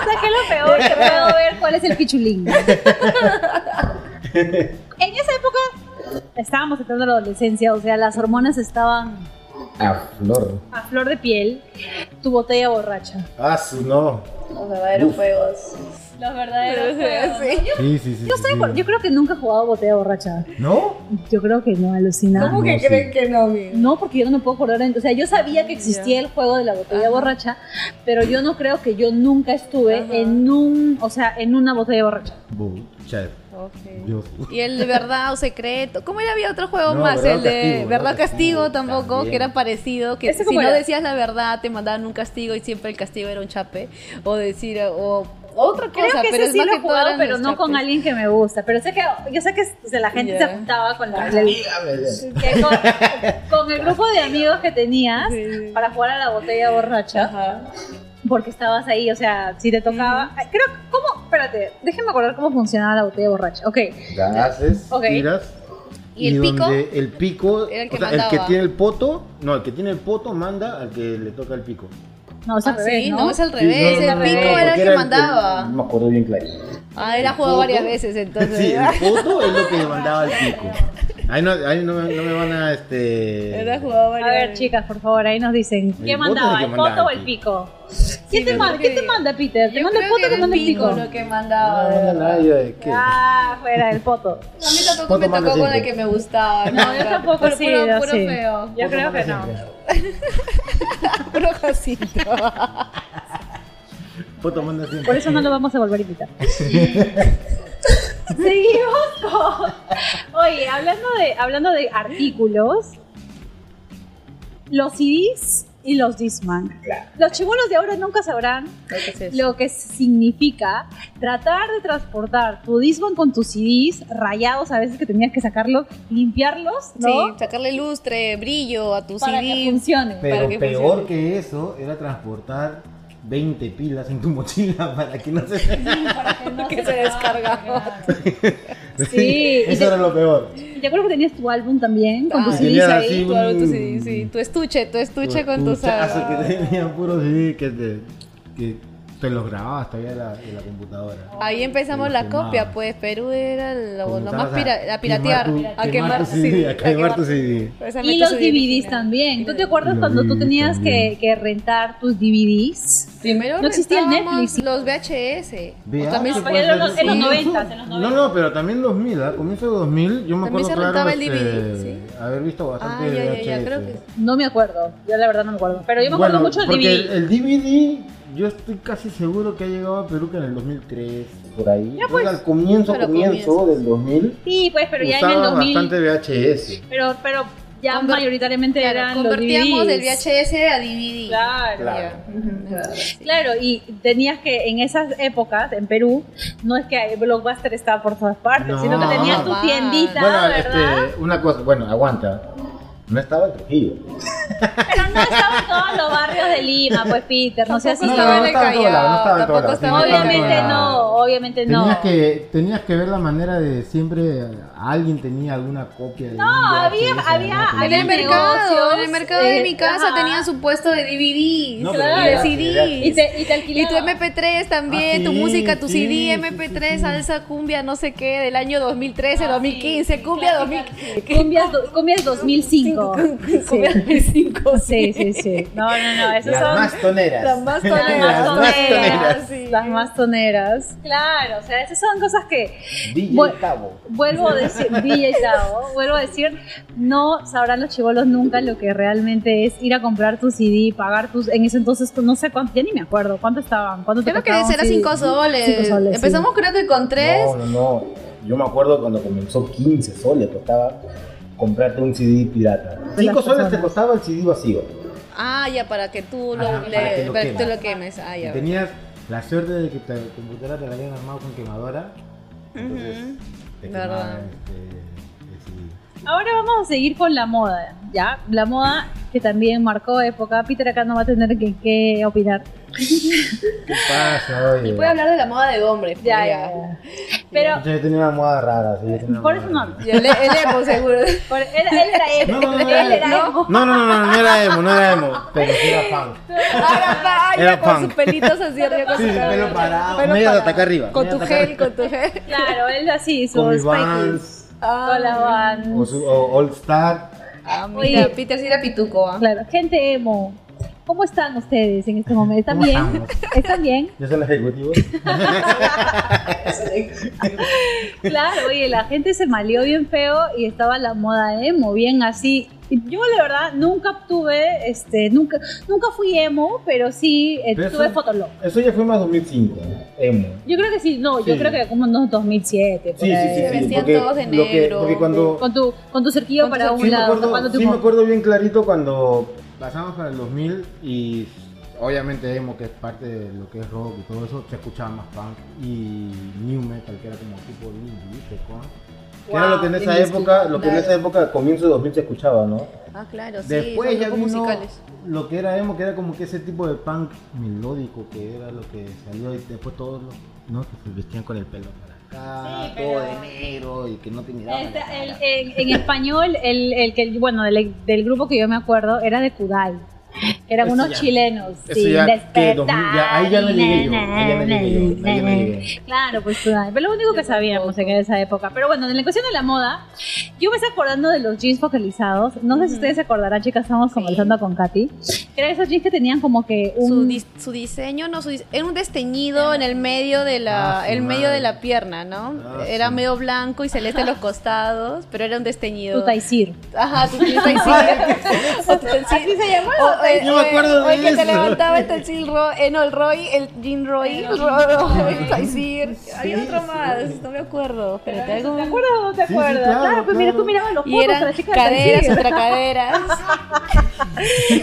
S1: O sea, que es lo peor que puedo ver cuál es el pichulín. en esa época estábamos entrando a la adolescencia, o sea, las hormonas estaban
S2: A flor.
S1: a flor de piel. Tu botella borracha.
S2: Ah, no.
S4: Los verdaderos juegos.
S1: Los verdaderos.
S4: Sí.
S2: Sí, sí, sí.
S1: Yo,
S2: sí,
S1: soy,
S2: sí.
S1: por- yo creo que nunca he jugado botella borracha.
S2: ¿No?
S1: Yo creo que no, alucina.
S4: ¿Cómo que
S2: No, sí.
S4: creen que no?
S1: No, porque yo no me puedo acordar. en- O sea, yo sabía que existía el juego de la botella
S4: Ajá.
S1: borracha, pero yo no creo que yo nunca estuve
S4: Ajá.
S1: en un, o sea, en una botella borracha.
S4: Ok.
S2: Yo.
S4: Y el de verdad o secreto. ¿Cómo ya había otro juego
S2: No,
S4: más?
S2: verdad
S4: el de
S2: castigo,
S4: verdad
S2: verdad o
S4: castigo,
S2: castigo
S4: tampoco,
S2: también.
S4: que era parecido. Que
S1: ¿Ese
S4: si
S1: cómo
S4: no
S1: era?
S4: decías la verdad, te mandaban un castigo y siempre el castigo era un chape. O decir, o otra cosa.
S1: Creo que
S4: pero
S1: ese
S4: es
S1: sí lo he jugado, pero no con alguien que me gusta. Pero sé que, yo sé que o sea, la gente
S4: Ya.
S1: se juntaba con, la, el,
S2: Dígame.
S1: que con, con el grupo de amigos que tenías
S4: Sí,
S1: para jugar a la botella borracha,
S4: Ajá.
S1: porque estabas ahí, o sea, si te tocaba. Ay, Creo, ¿cómo? Espérate, déjenme acordar cómo funcionaba la botella borracha. Ok,
S2: Haces,
S1: Ok.
S2: tiras.
S4: ¿Y el pico?
S2: donde el pico,
S4: el que
S2: o sea, el que tiene el poto, no, el que tiene el poto manda al que le toca el pico.
S1: No, es al
S4: Ah,
S1: revés,
S4: sí,
S1: ¿no?
S4: no, es al
S2: Sí,
S4: revés.
S2: no,
S4: el
S2: no, no,
S4: pico era el que mandaba.
S2: no me acuerdo bien claro.
S4: Ah, era
S2: El
S4: jugado varias veces entonces.
S2: Sí, el poto es lo que le mandaba al pico. Ahí no, ahí no, me- no me van a este.
S1: A ver, chicas, por favor, ahí nos dicen. ¿Qué mandaba? ¿El poto o
S2: el
S1: pico? ¿Quién, te manda, ¿Quién te manda, Peter? ¿Te manda el
S4: que
S1: o te manda el pico?
S4: lo que mandaba.
S2: No, no, no, yo qué.
S1: Ah, fuera el poto.
S4: A mí tampoco me tocó con el que me gustaba.
S1: No, yo tampoco
S4: puro,
S1: sí,
S4: puro,
S1: yo
S4: puro
S1: sí.
S4: feo.
S1: Yo creo que no.
S4: Puro Jacinto.
S2: Poto manda siempre.
S1: Por eso no lo vamos a volver a invitar. Seguimos con. Oye, hablando de, hablando de artículos, los CDs y los Discman. Los chibolos de ahora nunca sabrán lo que significa tratar de transportar tu Discman con tus CDs rayados a veces que tenías que sacarlos, limpiarlos, ¿no?
S4: Sí, sacarle lustre, brillo a tu
S1: Para que funcione.
S2: Pero
S4: para que
S2: peor
S4: funcione.
S2: que eso era transportar 20 pilas en tu mochila para que no se.
S4: que se descargaba.
S1: Sí, y
S2: Eso
S1: te-
S2: era lo peor.
S1: Yo creo que tenías tu álbum también con
S4: Ah,
S1: tus CDs ahí.
S2: así
S4: Tu, álbum, tu CD, sí, tu estuche, tu estuche con tus
S2: que tenía puro CD que te. Que te los grababas todavía de la, de la computadora.
S4: Ahí empezamos la copia, pues Perú era lo, lo más pira-
S2: a
S4: piratear,
S2: tu-
S4: a quemar
S2: tu CD, a quemar tu CD.
S1: Y los DVDs
S4: DVD.
S1: también. ¿Tú te acuerdas cuando tú tenías que, que rentar tus DVDs?
S4: Primero
S1: No existía el Netflix.
S4: Los VHS.
S2: VH,
S4: O también-
S2: puede
S1: en los- en los
S2: Sí.
S1: 90, en los
S2: No, no, pero también 2000, ¿ah? Comienzo de 2000, yo me
S4: También
S2: acuerdo
S4: se
S2: claro
S4: rentaba el
S2: este,
S4: DVD, sí.
S2: haber visto bastante
S4: Ah, ya, ya, ya,
S2: VHS.
S4: creo que
S1: No me acuerdo. Yo la verdad no me acuerdo. Pero yo me acuerdo
S2: Bueno,
S1: mucho del DVD.
S2: el DVD, yo estoy casi seguro que ha llegado a Perú que en el 2003, por ahí.
S1: Ya, pues.
S2: Al comienzo,
S4: Pero
S2: comienzo
S4: comienzo.
S2: del 2000,
S1: Sí, pues, pero ya en el
S2: usaba
S1: 2000.
S2: bastante VHS.
S1: Pero, pero ya
S4: Conver-
S1: mayoritariamente
S4: Claro,
S1: eran
S4: convertíamos
S1: los
S4: del
S1: DVDs.
S4: VHS a DVD.
S1: Claro.
S2: Claro.
S1: Claro, y tenías que, en esas épocas, en Perú, no es que Blockbuster estaba por todas partes,
S2: No.
S1: sino que tenías tu tiendita,
S2: Bueno,
S1: ¿verdad?
S2: este, una cosa, bueno, aguanta. No estaba en Trujillo.
S1: Pero no estaba en todos los barrios de Lima, pues Peter, no así.
S4: estaba
S2: no,
S4: en el
S2: estaba en en
S4: Callao,
S1: Obviamente no, obviamente no.
S2: Tenías que, tenías que ver la manera de siempre alguien tenía alguna copia de
S1: No, había-.
S4: En
S1: había
S4: el mercado, en el mercado de mi casa
S1: ajá.
S4: tenían su puesto de DVDs
S2: No,
S4: y de CDs.
S1: Y te, y te
S4: Y tu MP3 también,
S2: Ah,
S4: tu
S2: sí,
S4: música, tu
S2: sí,
S4: CD,
S2: sí,
S4: MP3,
S2: sí, sí.
S4: salsa, cumbia, no sé qué, del año 2013,
S1: Ah,
S4: 2015,
S1: sí,
S4: cumbia
S1: clásica.
S4: 2000.
S1: Cumbias, do- cumbias 2005.
S4: Cumbia
S1: Sí.
S4: 2005,
S1: Sí, sí, sí. No, no, no, esas
S2: Las
S1: son
S2: más toneras.
S4: Las más
S1: las
S4: toneras.
S2: Las más
S1: toneras. Las más toneras. Claro, o sea, esas son cosas que
S2: DJ. Cabo.
S1: vuelvo a decir, DJ Tao, vuelvo a decir, no sabrán los chivolos nunca lo que realmente es ir a comprar tu CD, pagar tus, en ese entonces, no sé cuánto, ya ni me acuerdo, ¿cuánto estaban? ¿Cuánto te
S4: Creo que
S1: costaba un
S4: será
S1: CD?
S4: 5 soles.
S1: Cinco soles, sí.
S4: Empezamos creo que con 3.
S2: No, no, no. Yo me acuerdo cuando comenzó 15 soles, costaba comprarte un CD pirata. 5 soles te costaba el CD vacío.
S4: Ah, ya, para que tú lo,
S2: Ajá,
S4: le-
S2: para que lo
S4: para que tú
S2: quemes.
S4: lo quemes. Ah,
S2: Y
S4: ya.
S2: tenías la suerte de que tu computadora te la habían armado con quemadora. Entonces,
S4: Ujú. Verdad.
S2: este.
S1: Ahora vamos a seguir con la moda, ¿ya? La moda que también marcó época. Peter acá no va a tener que, que opinar.
S2: ¿Qué pasa, oye?
S4: Voy a hablar de la moda de hombre.
S1: Ya, ya, ya. Pero,
S2: Yo tenía una moda rara, sí, yo tenía una
S1: por
S2: moda
S1: eso no
S2: rara.
S4: Y el, el emo, seguro.
S1: Por- él, él era emo.
S2: No, no, no,
S1: él era
S2: no,
S1: emo.
S2: No, no, no, no, no era emo, no era emo, pero sí era punk.
S4: Ahora, ay,
S2: Era
S4: con
S2: punk.
S4: sus pelitos así arriba. Con
S2: Sí,
S4: su cabello.
S2: pelo parado,
S4: Pelo
S2: medio
S4: parado.
S2: hasta acá arriba.
S4: Con
S2: medio
S4: tu
S2: acá
S4: gel, con tu gel.
S1: Claro, él así,
S2: Con
S1: sus
S2: mis
S1: spikes.
S2: Vans,
S1: Con la van.
S2: o su o All Star.
S4: Ah,
S1: Oye.
S4: mira, Peter sí era pituco. ¿ah?
S1: Claro, gente emo. ¿Cómo están ustedes en este momento? ¿Están
S2: ¿Cómo
S1: bien?
S2: estamos?
S1: ¿Están bien?
S2: Yo soy el ejecutivo.
S1: Claro, oye, la gente se maleó bien feo y estaba la moda emo, bien así. Yo la verdad nunca tuve, este, nunca, nunca fui emo, pero sí eh,
S2: Pero
S1: tuve
S2: eso-
S1: Fotolog.
S2: Eso ya fue más 2005, emo.
S1: Yo creo que sí, no, yo creo que como en 2007. por
S2: Sí, sí, sí,
S4: Se
S2: sí.
S4: vestían
S2: porque
S4: todos de
S2: que- cuando,
S1: Con tu, con tu cerquillo
S4: Con tu
S1: para un
S2: sí, me
S1: lado,
S2: acuerdo, sí me acuerdo bien clarito cuando pasamos para el 2000 y obviamente emo que es parte de lo que es rock y todo eso, se escuchaba más punk y new metal que era como tipo indie, que era lo que en esa época, lo que en esa época, comienzo de 2000 se escuchaba, ¿no?
S4: Ah, claro, sí.
S2: Después ya vino
S4: musicales.
S2: lo que era emo, que era como que ese tipo de punk melódico, que era lo que salió y después todos los, ¿no? Que se vestían con el pelo para acá,
S1: Sí, pero-
S2: todo de negro y que no te miraban
S1: Este, el- en, en español, el, el que, bueno, del, del grupo que yo me acuerdo era de Kudai. Eran
S2: Eso
S1: unos
S2: ya-
S1: chilenos. sí,
S2: ya,
S1: despertar,
S2: ¿qué? 2000, ya, ahí ya no llegué yo, llegué yo.
S1: Claro, pues. Pero lo único que sabíamos en esa época. Pero bueno, en la cuestión de la moda, yo me estoy acordando de los jeans focalizados. No sé si ustedes se acordarán, chicas, estábamos conversando con Katy. Que eran esos jeans que tenían como que un.
S4: Su, dis- su diseño, no, su dis- era un desteñido en el medio de la,
S2: Ah,
S4: el medio de la pierna, ¿no?
S2: Ah,
S4: era
S2: sí.
S4: medio blanco y celeste a los costados, pero era un desteñido.
S1: Tu taisir.
S4: Ajá, tu taisir.
S1: ¿Así se llama?
S4: Eh,
S2: Yo me
S4: eh,
S2: acuerdo
S4: el
S2: de
S4: que te levantaba el taisir Roy, eh, no, el Roy, el Jean Roy, el Roy, el taisir. Había otro más, no me acuerdo. Espérate, algo.
S1: ¿Te acuerdas o no te
S2: Sí, sí,
S1: acuerdas?
S2: claro,
S1: claro, pues mira, tú mirabas los fotos de la chica de
S4: caderas,
S1: taisir.
S4: ultracaderas.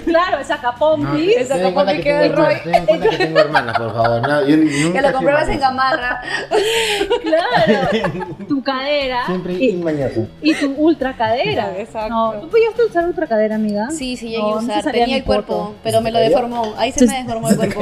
S1: Claro, esa capombi.
S2: No,
S4: Esa
S2: ten en
S4: capa
S2: cuenta
S4: me
S2: que tengo
S4: el Roy.
S2: hermanas, ten en cuenta que tengo hermanas, por favor. No, yo nunca
S4: Que lo comprabas en gamarra.
S1: Claro. tu cadera.
S2: Siempre
S1: y, y tu ultra cadera.
S4: Exacto.
S1: No, ¿Tú pudiste usar ultra cadera, amiga?
S4: Sí, sí, llegué a usar. Tenía el cuerpo,
S1: foto.
S4: pero me lo deformó. Ahí se me deformó el cuerpo.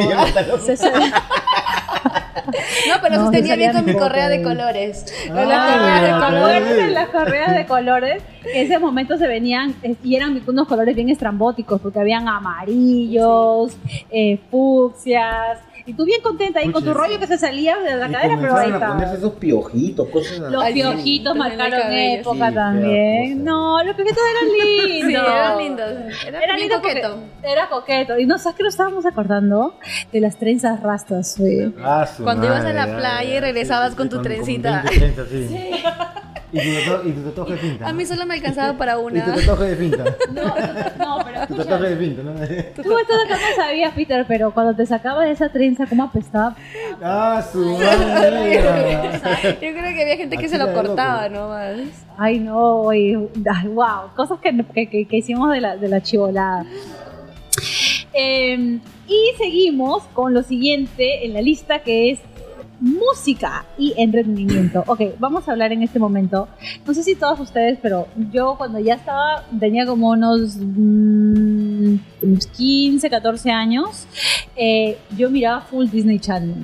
S4: No, pero
S1: No,
S4: sostenía
S1: se
S4: bien con mi correa de colores. Con
S2: Ah,
S4: las correas de
S2: mira,
S1: ¿Te
S2: pues.
S4: colores.
S1: acuerdas de las correas de colores? En ese momento se venían y eran unos colores bien estrambóticos porque habían amarillos, eh, fucsias, Y tú bien contenta ahí con tu rollo que se salía de la
S2: Y
S1: cadera, pero ahí
S2: a
S1: está.
S2: ponerse esos piojitos, cosas
S1: Los piojitos marcaron época
S2: sí,
S1: también. No, los piojitos eran lindos.
S4: Sí, eran lindos. Era,
S1: Era porque
S4: coqueto.
S1: Era coqueto. Y no, ¿sabes qué nos estábamos acordando? De las trenzas rastas, güey.
S2: Ah,
S4: Cuando ibas a la
S2: ya,
S4: playa y regresabas
S2: sí,
S4: con
S2: sí,
S4: tu
S2: con-
S4: trencita.
S2: Con 20 trenzas, sí. Y tu y tu tatuaje de finta.
S4: A mí solo me alcanzaba para
S2: Y tu
S4: una.
S2: tatuaje de finta.
S1: No, no, pero
S2: Tu tatuaje de finta, ¿no?
S1: Tú esto acá no sabías, Peter, pero cuando te sacabas de esa trenza, ¿cómo apestaba?
S2: Ah, su madre.
S4: Yo creo que había gente que
S2: Así
S4: se lo cortaba
S2: loco.
S4: nomás.
S1: Ay, no, ay, wow, cosas que, que, que- que hicimos de la, de la chivolada. Eh, y seguimos con lo siguiente en la lista que es música y entretenimiento. Ok, vamos a hablar en este momento. No sé si todos ustedes, pero yo cuando ya estaba, tenía como unos, unos 15, 14 años, eh, yo miraba full Disney Channel.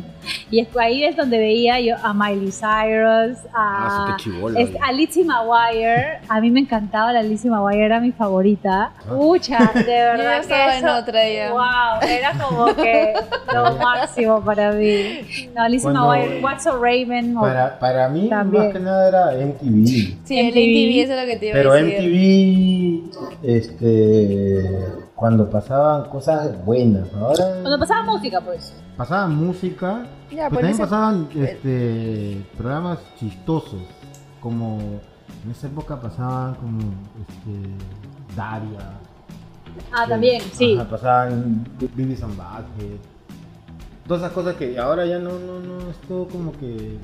S1: Y ahí es donde veía yo a Miley Cyrus, a,
S2: Ah, chibola,
S1: es- a Lizzie McGuire. A mí me encantaba la Lizzie McGuire, era mi favorita. Pucha, de
S4: Yo
S1: verdad
S4: ya
S1: que
S4: estaba en
S1: eso-
S4: otra ya.
S1: Wow, era como que lo máximo para mí. No, Lizzie
S2: Cuando-
S1: McGuire, What's a Raven.
S2: Para, para mí,
S1: También.
S2: más que nada era MTV.
S4: Sí, el
S1: MTV.
S4: MTV, eso es lo que te iba
S2: Pero
S4: a decir.
S2: MTV, este, cuando pasaban cosas buenas, ahora
S1: Cuando pasaba música, pues.
S2: pasaban música,
S4: Ya,
S2: pero
S4: pues,
S2: también
S4: ese-
S2: pasaban este, programas chistosos, como en esa época pasaban como este, Daria.
S1: Ah, también, sí.
S2: Ajá, pasaban and Butthead. Todas esas cosas que ahora ya no, no, no, es todo como que...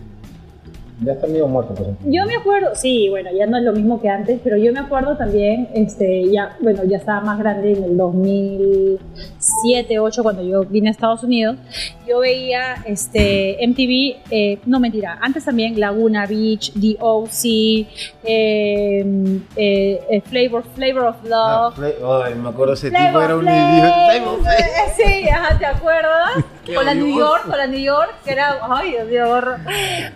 S2: Ya está medio muerto, por ejemplo.
S1: Yo me acuerdo, sí, bueno, ya no es lo mismo que antes, pero yo me acuerdo también, este, ya, bueno, ya estaba más grande en el 2007, 2008, cuando yo vine a Estados Unidos, yo veía, este, MTV, eh, no mentira, antes también Laguna Beach, The O.C., eh, eh, eh, Flavor, Flavor of
S2: Ah,
S1: Love.
S2: Fla- Ay, me acuerdo ese tipo, era un idiota.
S1: Eh, Sí, ajá, ¿te acuerdas? Con la New. York, la New York, que era, ay, Dios mío.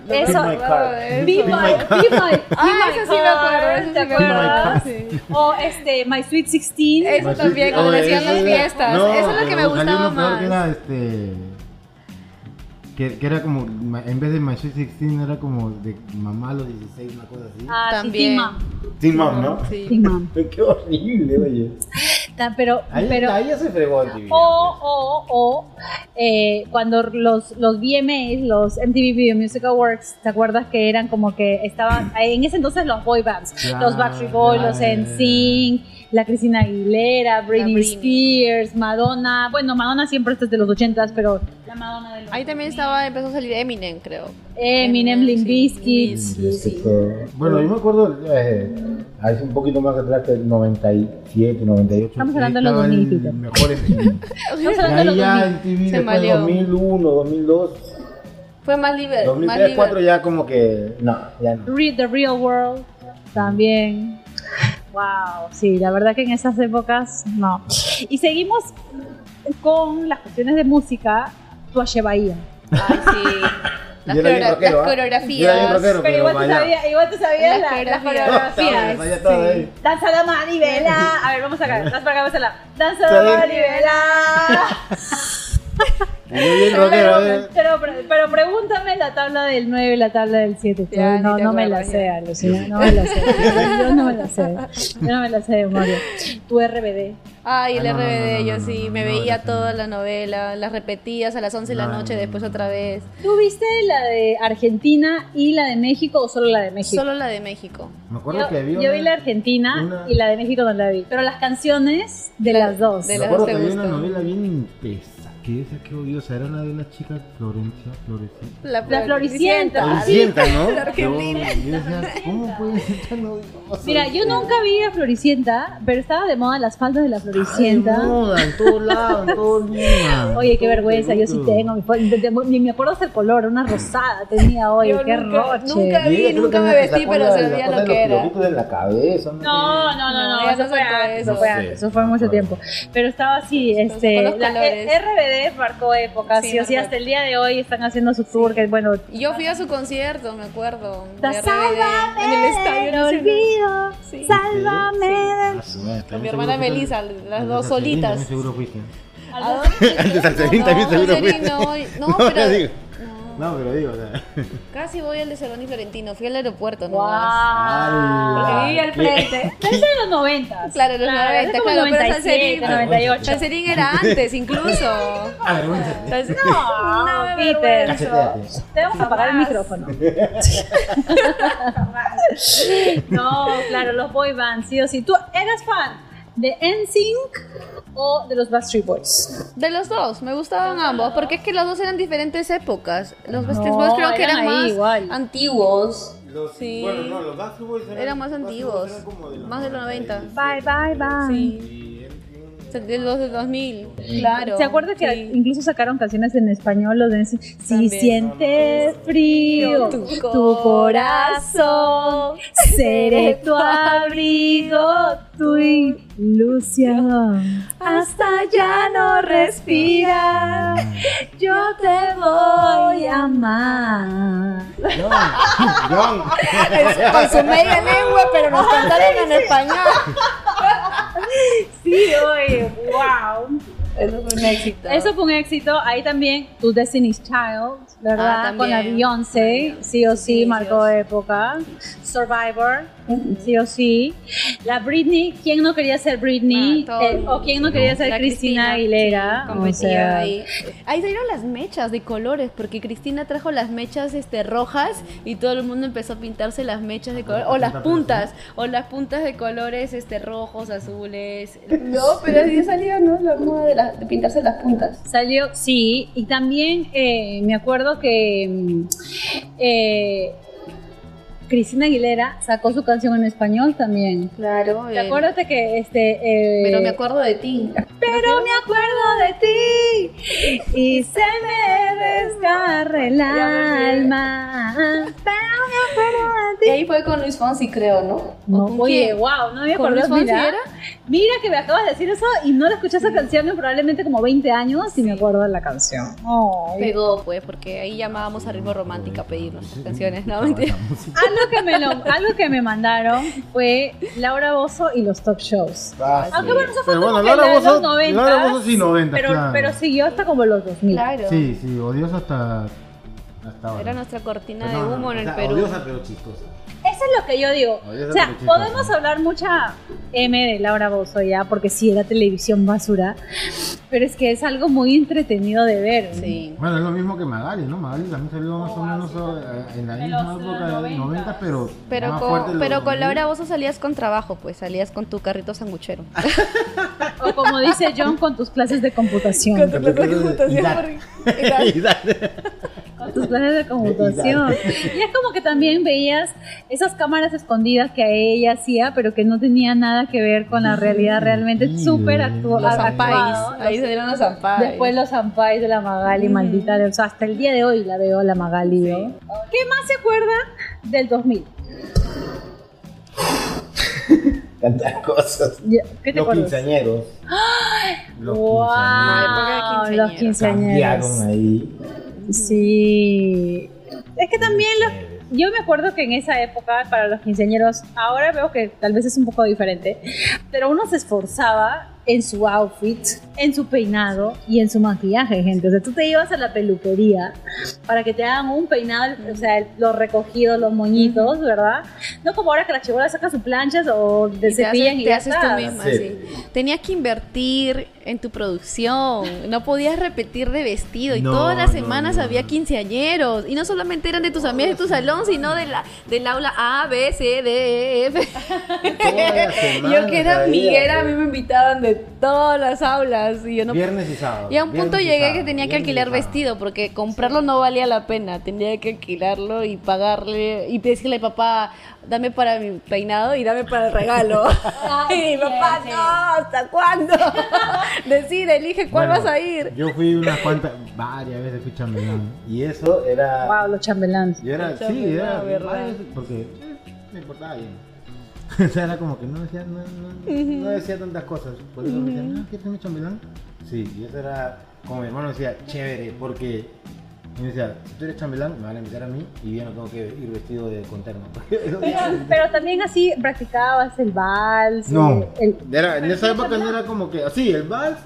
S1: Eso,
S2: Be my car.
S1: Be
S2: Be
S1: my, be my,
S4: Ah, eso sí me acuerdo,
S1: ¿te acuerdas?
S4: Sí.
S1: O este, My Sweet 16.
S4: Eso también, cuando decían
S2: eso
S4: las fiestas.
S2: no,
S4: eso es lo que me gustaba más.
S2: Que era este. Que, que era como, en vez de My Sweet 16, era como de mamá a los 16, una cosa así.
S1: Ah,
S4: También.
S1: Teen Mom.
S2: Teen Mom, ¿no?
S4: Sí.
S1: Teen Mom.
S2: Qué horrible, oye.
S1: Ta- Pero,
S2: Ahí,
S1: pero,
S2: ahí ya se fregó el TV.
S1: o, o, o, eh, cuando los, los VMAs, los MTV Video Music Awards, ¿te acuerdas que eran como que estaban, en ese entonces los boy bands,
S2: Claro,
S1: los Backstreet Boys, los
S2: claro.
S1: NSYNC, la Cristina Aguilera, Britney,
S4: Britney.
S1: Spears, Madonna, bueno, Madonna siempre está desde los ochentas, pero Madonna de los
S4: Ahí también estaba, empezó a salir Eminem, creo.
S1: Eminem, Limp
S4: sí,
S1: Bizkit.
S2: Bueno, yo me acuerdo, eh, hace un poquito más atrás que el 97, 98.
S1: Estamos hablando de los
S2: estaba
S1: 2000,
S2: el
S1: Peter.
S2: mejor en TV.
S1: Estamos hablando de
S2: ahí
S1: los
S2: ya
S1: 2000.
S2: en TV
S4: Se
S2: después de
S4: maleó.
S2: 2001, 2002,
S4: Fue más libre. más
S2: 2003,
S4: libre.
S2: 2004 ya como que, no, ya no.
S1: Read the Real World también. Wow, sí, la verdad que en esas épocas no. Y seguimos con las cuestiones de música, Tuache Bahía.
S4: Ay, sí. Las,
S2: ¿ah?
S4: coreografías.
S2: Yo era bien rockero.
S1: Pero
S2: pero
S1: igual tú, sabías, igual tú sabías
S4: Las
S1: la- las
S4: coreografías.
S1: Danza la manivela. A ver, vamos acá. Danza para acá, vamos a la. Danza la manivela.
S2: Yo bien rockero, eh.
S1: Pero, pero, pero pregúntame la tabla del 9 y la tabla del 7.
S4: Ya,
S1: no no me la sé. Alucina, no me la sé. Yo no me la sé. Yo no me la sé de memoria. Tu RBD.
S4: Ay, el
S2: Ah, no,
S4: RBD,
S2: no, no,
S4: yo sí, me veía toda la novela, las repetías a las 11 de la
S2: No,
S4: noche,
S2: no,
S4: después otra vez.
S1: ¿Tú viste la de Argentina y la de México o solo la de México?
S4: Solo la de México.
S2: Me acuerdo
S1: yo,
S2: que había
S1: yo
S2: una-
S1: vi la Argentina
S2: una-
S1: y la de México no la vi. Pero las canciones de
S4: La-
S1: las dos.
S4: de
S2: Me
S4: las
S2: acuerdo
S4: dos
S2: que
S4: te
S2: había una novela bien pesa, que esa que odiosa, era una de una chica Florencia, Florencia.
S4: La,
S1: La Floricienta.
S2: Floricienta, ¿no?
S4: La Argentina.
S2: Yo decía, ¿cómo puede ser tan odiosa?
S1: Mira, yo nunca vi a Floricienta, pero estaba de moda las faldas de la
S2: Ay,
S1: Floricienta.
S2: moda, en todos lados, en todo Lima.
S1: Oye, qué vergüenza, yo sí tengo. de- de- Ni me acuerdo hasta el color, una rosada tenía,
S4: Yo
S1: qué
S4: nunca-
S1: roche.
S4: nunca vi. Nunca me vestí, pero sabía lo
S2: de
S4: que
S2: los
S4: era.
S2: en la cabeza.
S1: No, no, no, no,
S4: No,
S1: eso
S4: no
S1: fue antes, eso
S4: eso.
S1: fue
S2: Sí.
S1: antes, eso fue mucho tiempo. Pero estaba así, este, la
S4: colores.
S1: RBD marcó época,
S4: Sí,
S1: sí, o sí,
S4: marcó.
S1: hasta el día de hoy están haciendo su tour, que bueno,
S4: Y yo fui a su concierto, me acuerdo. de
S1: Ta-
S4: RBD,
S1: Sálvame
S4: en el estadio
S1: del olvido,
S4: Sí.
S1: sálvame
S2: Ah,
S4: Con mi hermana Melissa, las
S2: al
S4: dos solitas.
S2: seguro fuiste.
S4: ¿A dónde?
S2: Al de Salserín también seguro fuiste.
S4: no, pero-. No.
S2: Pero digo, o sea.
S4: Casi voy al de Cerón y Florentino. Fui al aeropuerto
S1: ¡Wow!
S4: nomás.
S1: Porque
S2: Ay,
S1: vivía al frente. Pero es de los 90.
S4: Claro, los 90,
S1: es como
S4: claro, pero
S1: 97,
S4: Salserín-
S1: 98.
S4: Salserín era antes, incluso.
S2: A ver, bueno,
S4: Salserín-
S1: No,
S4: No,
S1: Peter. Te vamos a apagar el micrófono. no, claro, los boy bands, sí o sí. ¿Tú eras fan de NSYNC o de los Backstreet Boys?
S4: De los dos, me gustaban ambos, porque es que los dos eran diferentes épocas. Los Backstreet
S1: No,
S4: Boys creo que
S1: eran
S4: eran
S1: ahí
S4: más
S1: igual.
S4: antiguos.
S2: Los,
S4: Sí.
S2: Bueno, no, los Backstreet Boys eran,
S4: Eran más antiguos,
S2: eran como de los
S4: más de los 90.
S1: Bye, bye, bye.
S4: Sí,
S2: Y NSYNC,
S4: de los de 2000, claro.
S1: ¿Se acuerda que
S4: sí.
S1: incluso sacaron canciones en español? Los de? Si
S4: También.
S1: sientes frío
S4: Tu
S1: tu corazón, seré tu abrigo, tu ilusión. Hasta ya no respirar, yo te voy a amar.
S2: John, John.
S4: Con su media lengua, pero nos cantaron en español.
S1: Sí, oye, wow.
S4: Eso fue un éxito.
S1: Eso fue un éxito. Ahí también tu Destiny's Child, ¿verdad?
S4: Ah,
S1: Con la. Beyoncé, sí o sí,
S4: Sí,
S1: marcó época. Survivor, sí o sí. La Britney, ¿quién no quería ser Britney?
S4: Ah.
S1: Eh, o quién no quería ser
S4: La
S1: Cristina, Aguilera.
S4: sí,
S1: o sea,
S4: ahí. Ahí salieron las mechas de colores, porque Cristina trajo las mechas este, rojas y todo el mundo empezó a pintarse las mechas de colores, o las puntas, o las puntas de colores este, rojos, azules. No, pero así salió, ¿no? La moda de, la- de pintarse las puntas.
S1: Salió, sí, y también eh, me acuerdo que mm, eh, Cristina Aguilera sacó su canción en español también.
S4: Claro.
S1: ¿Te acuerdas de que este eh,
S4: Pero me acuerdo de ti.
S1: Pero me acuerdo de ti y se me desgarra el alma. Pero me acuerdo de
S4: Y
S1: ti.
S4: ahí fue con Luis Fonsi, creo, ¿no?
S1: No,
S4: ¿O con
S1: oye,
S4: quién?
S1: wow, no me
S4: ¿Con
S1: acuerdo.
S4: Luis Fonsi
S1: Mira,
S4: era?
S1: mira que me acabas de decir eso y no la escuché esa canción en probablemente como 20 años y me acuerdo de la canción. Ay.
S4: Pegó, pues, porque ahí llamábamos a ritmo romántica a pedir nuestras canciones, ¿no? Mentira.
S1: Algo que, me lo- algo que me mandaron fue Laura Bozo y los talk shows.
S2: Ah,
S1: Aunque bueno, eso fue
S2: Pero
S1: como
S2: bueno,
S1: que
S2: Laura
S1: de los
S2: Bozo,
S1: 90,
S2: Laura Bozo sí 90,
S1: pero,
S2: claro.
S1: pero siguió hasta como los 2000.
S4: Claro.
S2: Sí, sí, odiosa hasta,
S4: Era nuestra cortina de
S2: no, no,
S4: humo en
S2: o
S4: el
S2: sea,
S4: Perú.
S2: Odiosa pero chistosa.
S1: Eso es lo que yo digo. O sea, podemos hablar mucha M de Laura Bozo ya, porque sí era televisión basura, pero es que es algo muy entretenido de ver.
S4: Sí.
S2: Bueno, es lo mismo que Magali, ¿no? Magali también salió más o menos eh, en la misma
S1: los
S2: época de
S1: 90,
S2: 90, pero
S4: Pero
S2: más
S4: con,
S2: fuerte los
S4: pero con
S2: 2000.
S4: Laura Bozo salías con trabajo, pues salías con tu carrito sanguchero.
S1: O como dice John, con tus clases de computación.
S2: Con tu clase de computación.
S1: Con tus clases de computación. Y es como que también veías esas cámaras escondidas que ella hacía, pero que no tenía nada que ver con la realidad realmente.
S2: Sí,
S1: Súper
S2: güey.
S1: actu-
S4: Los zampais. Ahí salieron los zampais.
S1: Después los ampais de la Magali, maldita. O sea, hasta el día de hoy la veo la Magali. ¿no? ¿Qué más se acuerda del 2000?
S2: Tantas cosas.
S1: ¿Qué te
S2: Los
S1: acuerdas?
S2: quinceañeros. Los
S1: Wow,
S2: quinceañeros.
S1: los quinceañeros.
S2: Cambiaron ahí.
S1: Sí. Es que también los, yo me acuerdo que en esa época, para los quinceañeros, ahora veo que tal vez es un poco diferente, pero uno se esforzaba en su outfit, en su peinado y en su maquillaje, gente. O sea, tú te ibas a la peluquería para que te hagan un peinado, o sea, los recogidos, los moñitos, ¿verdad? No como ahora que las chibolas sacan sus planchas o te
S4: Y te
S1: cepillan
S4: haces,
S1: y
S4: te
S1: ya
S4: haces tú misma,
S2: Sí.
S4: sí. Tenías que invertir en tu producción. No podías repetir de vestido. Y
S2: No,
S4: todas las semanas
S2: no,
S4: había
S2: no.
S4: quinceañeros. Y no solamente eran de tus amigas de tu salón, sino de la, del aula A, B, C, D, E, F. Yo que era
S2: había,
S4: a mí me invitaban de todas las aulas. Y yo no
S2: Viernes y sábado.
S4: y a un punto
S2: y
S4: llegué que tenía que
S2: y
S4: alquilar vestido porque comprarlo no valía la pena. Tenía que alquilarlo y pagarle y decirle papá, dame para mi peinado y dame para el regalo. y mi papá, no, ¿hasta cuándo? Decide, elige cuál
S2: Bueno,
S4: vas a ir.
S2: Yo fui unas cuantas, varias veces fui chambelán. Y eso era.
S1: Wow, los chambelans.
S2: Yo era, sí, era.
S4: ¿verdad?
S2: varias veces, Porque eh, me importaba bien. o sea, era como que no decía, no, no, no decía tantas cosas. Por eso me decían, ah, ¿quieres ser mi chambelán? Sí, y eso era. Como mi hermano decía, chévere, porque. Me decía, si tú eres chambelán, me van a invitar a mí y yo no tengo que ir vestido de conterno.
S1: Pero, pero también así practicabas el vals.
S2: No,
S1: el-
S2: era, en esa época no era como que así, el vals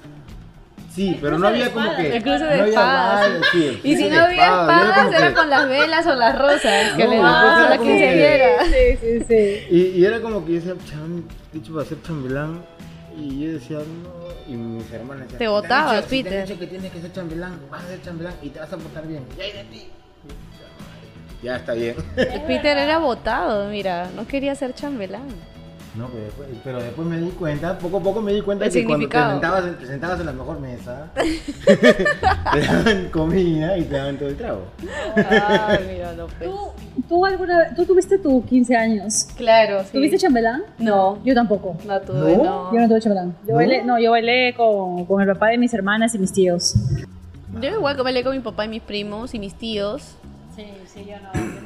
S2: Sí, pero no había como que.
S4: El cruce de
S2: no había
S4: espadas.
S2: baile, sí,
S4: Y si no había
S2: espadas, era
S4: espadas,
S2: como
S4: era
S2: que-
S4: con las velas o las rosas que
S2: No,
S4: le
S2: después
S4: daban
S2: era
S4: a la
S2: como que-
S4: quinceañera.
S1: Sí, sí, sí.
S2: Y, y era como que yo decía, chan, dicho para ser chambelán. Y yo decía, no. Y mis hermanas decían,
S4: Te botabas,
S2: "han dicho- si te han
S4: Peter".
S2: dicho que tienes que ser chambelán, vas a ser chambelán y te vas a portar bien. Y ahí de ti. Ya está bien.
S4: Peter era votado, mira, no quería ser chambelán.
S2: No, pero después, pero después me di cuenta, poco a poco me di cuenta
S4: El
S2: que cuando te sentabas, te sentabas en la mejor mesa, te daban comida y te daban todo el trago.
S4: Ah, mira, no pues.
S1: ¿Tú, tú alguna vez, tú tuviste tus 15 años?
S4: Claro, sí.
S1: ¿Tuviste chambelán?
S4: No,
S1: Yo tampoco.
S4: no tuve,
S2: ¿No?
S4: no.
S1: Yo no tuve chambelán. Yo
S2: ¿No?
S1: bailé, no, yo bailé con, con el papá de mis hermanas y mis tíos.
S4: Yo igual que bailé con mi papá y mis primos y mis tíos.
S1: Sí, sí, yo no.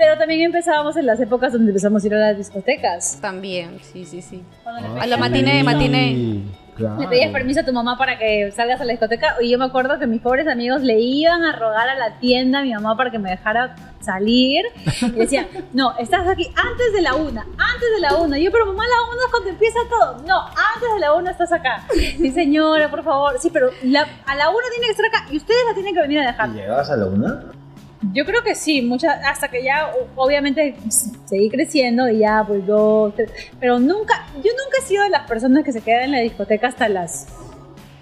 S1: Pero también empezábamos en las épocas donde empezamos a ir a las discotecas.
S4: También, sí, sí, sí.
S2: Ah,
S4: A
S1: pedías-
S4: la matiné, matiné.
S2: Claro.
S1: Le pedías permiso a tu mamá para que salgas a la discoteca y yo me acuerdo que mis pobres amigos le iban a rogar a la tienda a mi mamá para que me dejara salir y decían, no, estás aquí antes de la una, antes de la una. Y yo, pero mamá, la una es cuando empieza todo. No, antes de la una estás acá. Sí, señora, por favor. Sí, pero la- a la una tiene que estar acá y ustedes la tienen que venir a dejar.
S2: ¿Y llegabas a la una?
S1: Yo creo que sí, muchas, hasta que ya obviamente seguí creciendo y ya pues dos, pero nunca, yo nunca he sido de las personas que se quedan en la discoteca hasta las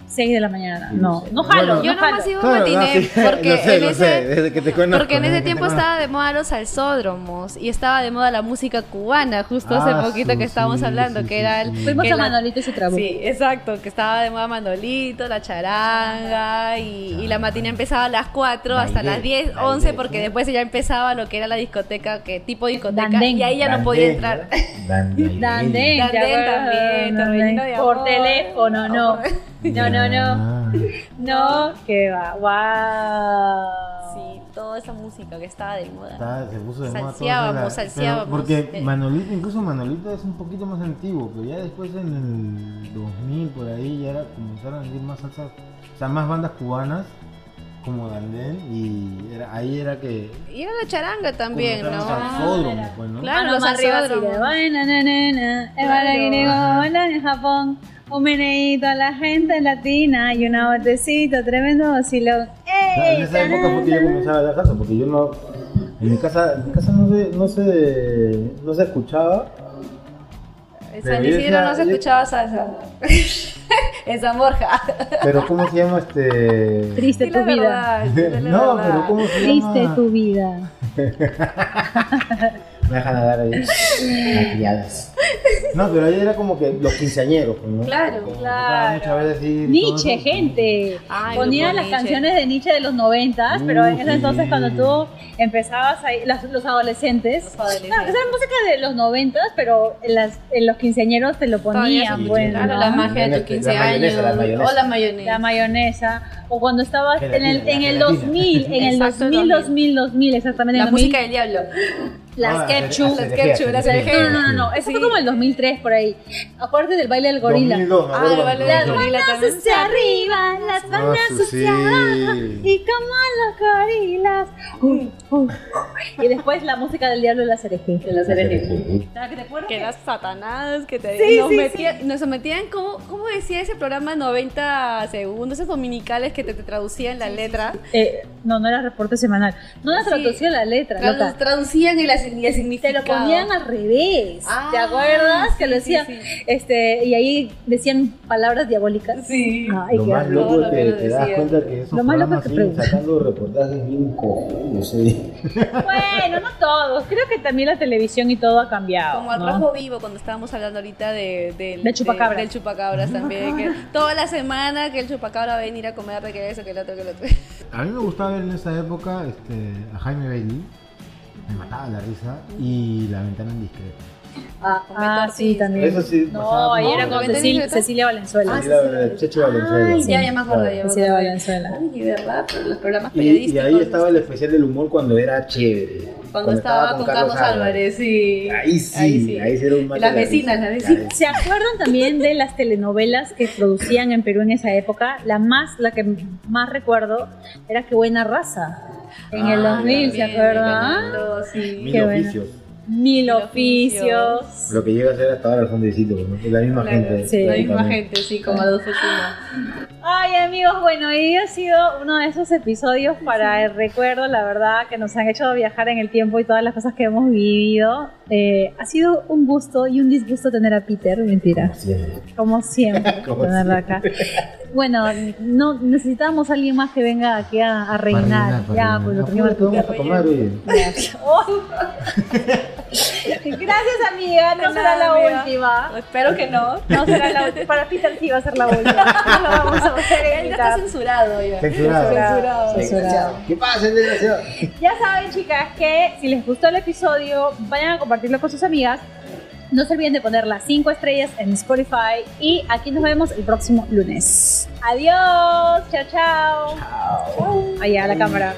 S1: 6 de la mañana. No, no jalo,
S2: Bueno,
S4: Yo
S1: no
S4: nomás iba a matiné porque
S2: sé,
S4: en ese...
S2: desde que te conozco.
S4: Porque en ese tiempo estaba de moda los salsódromos y estaba de moda la música cubana, justo hace
S2: Ah,
S4: poquito
S2: sí,
S4: que estábamos
S2: sí,
S4: hablando,
S2: sí,
S4: que
S2: sí,
S4: era el...
S1: Fuimos
S4: que
S1: a
S4: la-
S1: Manolito y su trabuco.
S4: Sí, exacto, que estaba de moda Manolito, la charanga y, y la matina empezaba a las 4 hasta las 10,
S2: bailé,
S4: 11 porque después ya empezaba lo que era la discoteca, que tipo discoteca
S1: Dandén.
S4: y ahí ya no podía entrar.
S2: Dandén.
S1: Dandén,
S4: Dandén también,
S1: por teléfono, no. No, no, no.
S2: Ah.
S1: No, que va, wow.
S4: Sí, toda esa música que estaba de moda.
S2: Estaba- se puso de moda
S4: Salseábamos,
S2: la-
S4: salseábamos.
S2: pero Porque
S4: Eh.
S2: Manolito, incluso Manolito es un poquito más antiguo, pero ya después en el 2000 por ahí ya era comenzaron a salir más salsas, o sea, más bandas cubanas como Dandén y era, ahí era que
S4: Y era la charanga también, ¿no?
S2: los salsódromos, pues, ¿no?
S4: Claro,
S1: Mano
S4: los
S1: más arriba, así de,
S4: salsódromos.
S1: "Vaina, na, na, na, es para que digo, hola, en Japón. Un meneíto a la gente latina y una botecito, tremendo vacilón.
S2: En esa época fue que yo comenzaba a la salsa, porque yo no, en mi casa, en mi casa no se, no se, no se escuchaba,
S4: En San Isidro no se escuchaba salsa. en San Borja.
S2: pero ¿cómo se llama este?
S1: Triste tu vida.
S4: verdad,
S2: No,
S4: verdad.
S2: pero ¿cómo se
S1: Triste
S2: llama?
S1: tu vida.
S2: Me dejan hablar ahí. Malcriadas. No, pero ahí era como que los quinceañeros, pues, ¿no?
S4: Claro,
S2: Como
S1: claro.
S2: Muchas veces
S1: Nietzsche,
S2: todo
S1: gente.
S4: Ay,
S1: Ponían
S4: grupo
S1: las
S4: Nietzsche.
S1: canciones de Nietzsche de los noventas, pero en ese
S2: sí.
S1: entonces cuando tú empezabas ahí, las- los adolescentes,
S4: Los adolescentes.
S1: Claro, esa era música de los noventas, pero en, las, en los quinceañeros te lo ponían,
S2: sí,
S1: bueno.
S4: Claro,
S2: ¿no?
S4: la magia de
S2: La
S4: tus 15
S2: mayonesa,
S4: años.
S2: la mayonesa.
S4: O la mayonesa.
S1: La mayonesa, o cuando estabas en el, en el
S2: la
S1: 2000, en el
S4: Exacto,
S1: 2000,
S4: 2000.
S1: 2000, 2000, exactamente. en
S4: La
S1: el 2000,
S4: música del diablo.
S1: Las
S2: Ah,
S1: ketchup.
S2: las
S4: Las ketchup, las.
S1: No, no, no, no, eso fue como el 2003 por ahí. Aparte del baile del gorila.
S2: 2002, me
S4: Ah, el baile del gorila
S1: Las
S4: también.
S1: hacia arriba, las
S2: Ah,
S1: manos
S2: su-
S1: hacia abajo, y como los gorilas. Y después la música del diablo de la cereje.
S4: De la.
S1: ¿Te acuerdas?
S4: Que eras satanás, que te nos, metían, nos metían, ¿cómo, ¿cómo decía ese programa 90 segundos, esos dominicales que te, te traducían la letra?
S1: Eh, no, no era reporte semanal. No era
S4: Sí.
S1: traducción la letra,
S4: Tradu-
S1: loca.
S4: traducían el, el
S1: Te
S4: significado.
S1: lo ponían al revés.
S4: Ah,
S1: ¿Te acuerdas? que
S4: sí,
S1: lo decían.
S4: sí, sí.
S1: Este, y ahí decían palabras diabólicas.
S4: Sí.
S1: Ay,
S2: Lo más loco
S4: lo
S2: que
S4: que
S2: te das cuenta que esos
S1: Lo más loco que
S2: siguen sacando reportajes bien cojones. ¿sí?
S1: Bueno, no todos. Creo que también la televisión y todo ha cambiado.
S4: Como al
S1: ¿no?
S4: rojo vivo cuando estábamos hablando ahorita de, del-
S1: Del chupacabras.
S4: del chupacabras también. Que toda la semana que el chupacabra va a venir a comer de que eso, que el otro, que el otro.
S2: A mí me gustaba ver en esa época este, a Jaime Bailey. Me mataba la risa. Y La Ventana Indiscreta.
S1: Ah,
S4: Con
S1: ah,
S4: Beto
S1: sí,
S4: Ortiz.
S1: también.
S2: Eso sí,
S1: No,
S2: pasaba
S1: ahí
S2: como-
S1: era
S4: ¿Con Beto
S1: Cecilia? Cecilia Valenzuela.
S2: Sí, la verdad, Checho Valenzuela.
S4: Ay, ya, ya me ya me
S1: Cecilia. Valenzuela.
S4: Ay, verdad, pero los programas
S2: Y, y
S4: periodísticos.
S2: ahí estaba el especial del humor cuando era chévere.
S4: Cuando estaba con Carlos Álvarez, sí.
S2: Ahí sí, ahí sí, era un
S4: Las vecinas, las vecinas.
S1: ¿Se acuerdan también de las telenovelas que producían en Perú en esa época? La más, la que más recuerdo era Qué buena raza. En el
S2: Ah,
S1: 2000, ¿se acuerdan?
S4: sí.
S2: Mil
S1: Qué bueno.
S2: oficios.
S1: Mil
S4: oficios.
S1: oficios.
S2: Lo que llega a ser hasta ahora el fondecito, ¿no? Es la misma
S4: Claro,
S2: gente.
S1: sí.
S4: La misma gente, sí, como Adolfo Chuma.
S1: Ay, Ay amigos, bueno, hoy ha sido uno de esos episodios para el recuerdo, la verdad, que nos han hecho viajar en el tiempo y todas las cosas que hemos vivido. Eh, ha sido un gusto y un disgusto tener a Peter, mentira. Como siempre,
S2: Como
S1: tenerlo acá. Bueno, no necesitamos a alguien más que venga aquí a, a reinar. ya, pues lo
S2: vamos a tomar hoy.
S1: Gracias, amiga. No será
S4: nada,
S1: la
S4: amiga.
S1: última.
S4: Espero que no.
S1: No será la última. Para Peter sí va a ser la última. No lo vamos a poder
S4: Él ya está censurado ya.
S2: Censurado.
S4: Censurado.
S1: Censurado.
S2: ¿Qué pasa, desgraciado?
S1: Ya saben, chicas, que si les gustó el episodio, vayan a compartirlo con sus amigas. No se olviden de poner las 5 estrellas en Spotify. Y aquí nos vemos el próximo lunes. Adiós. Chao, chao. Chao. Allá a la cámara.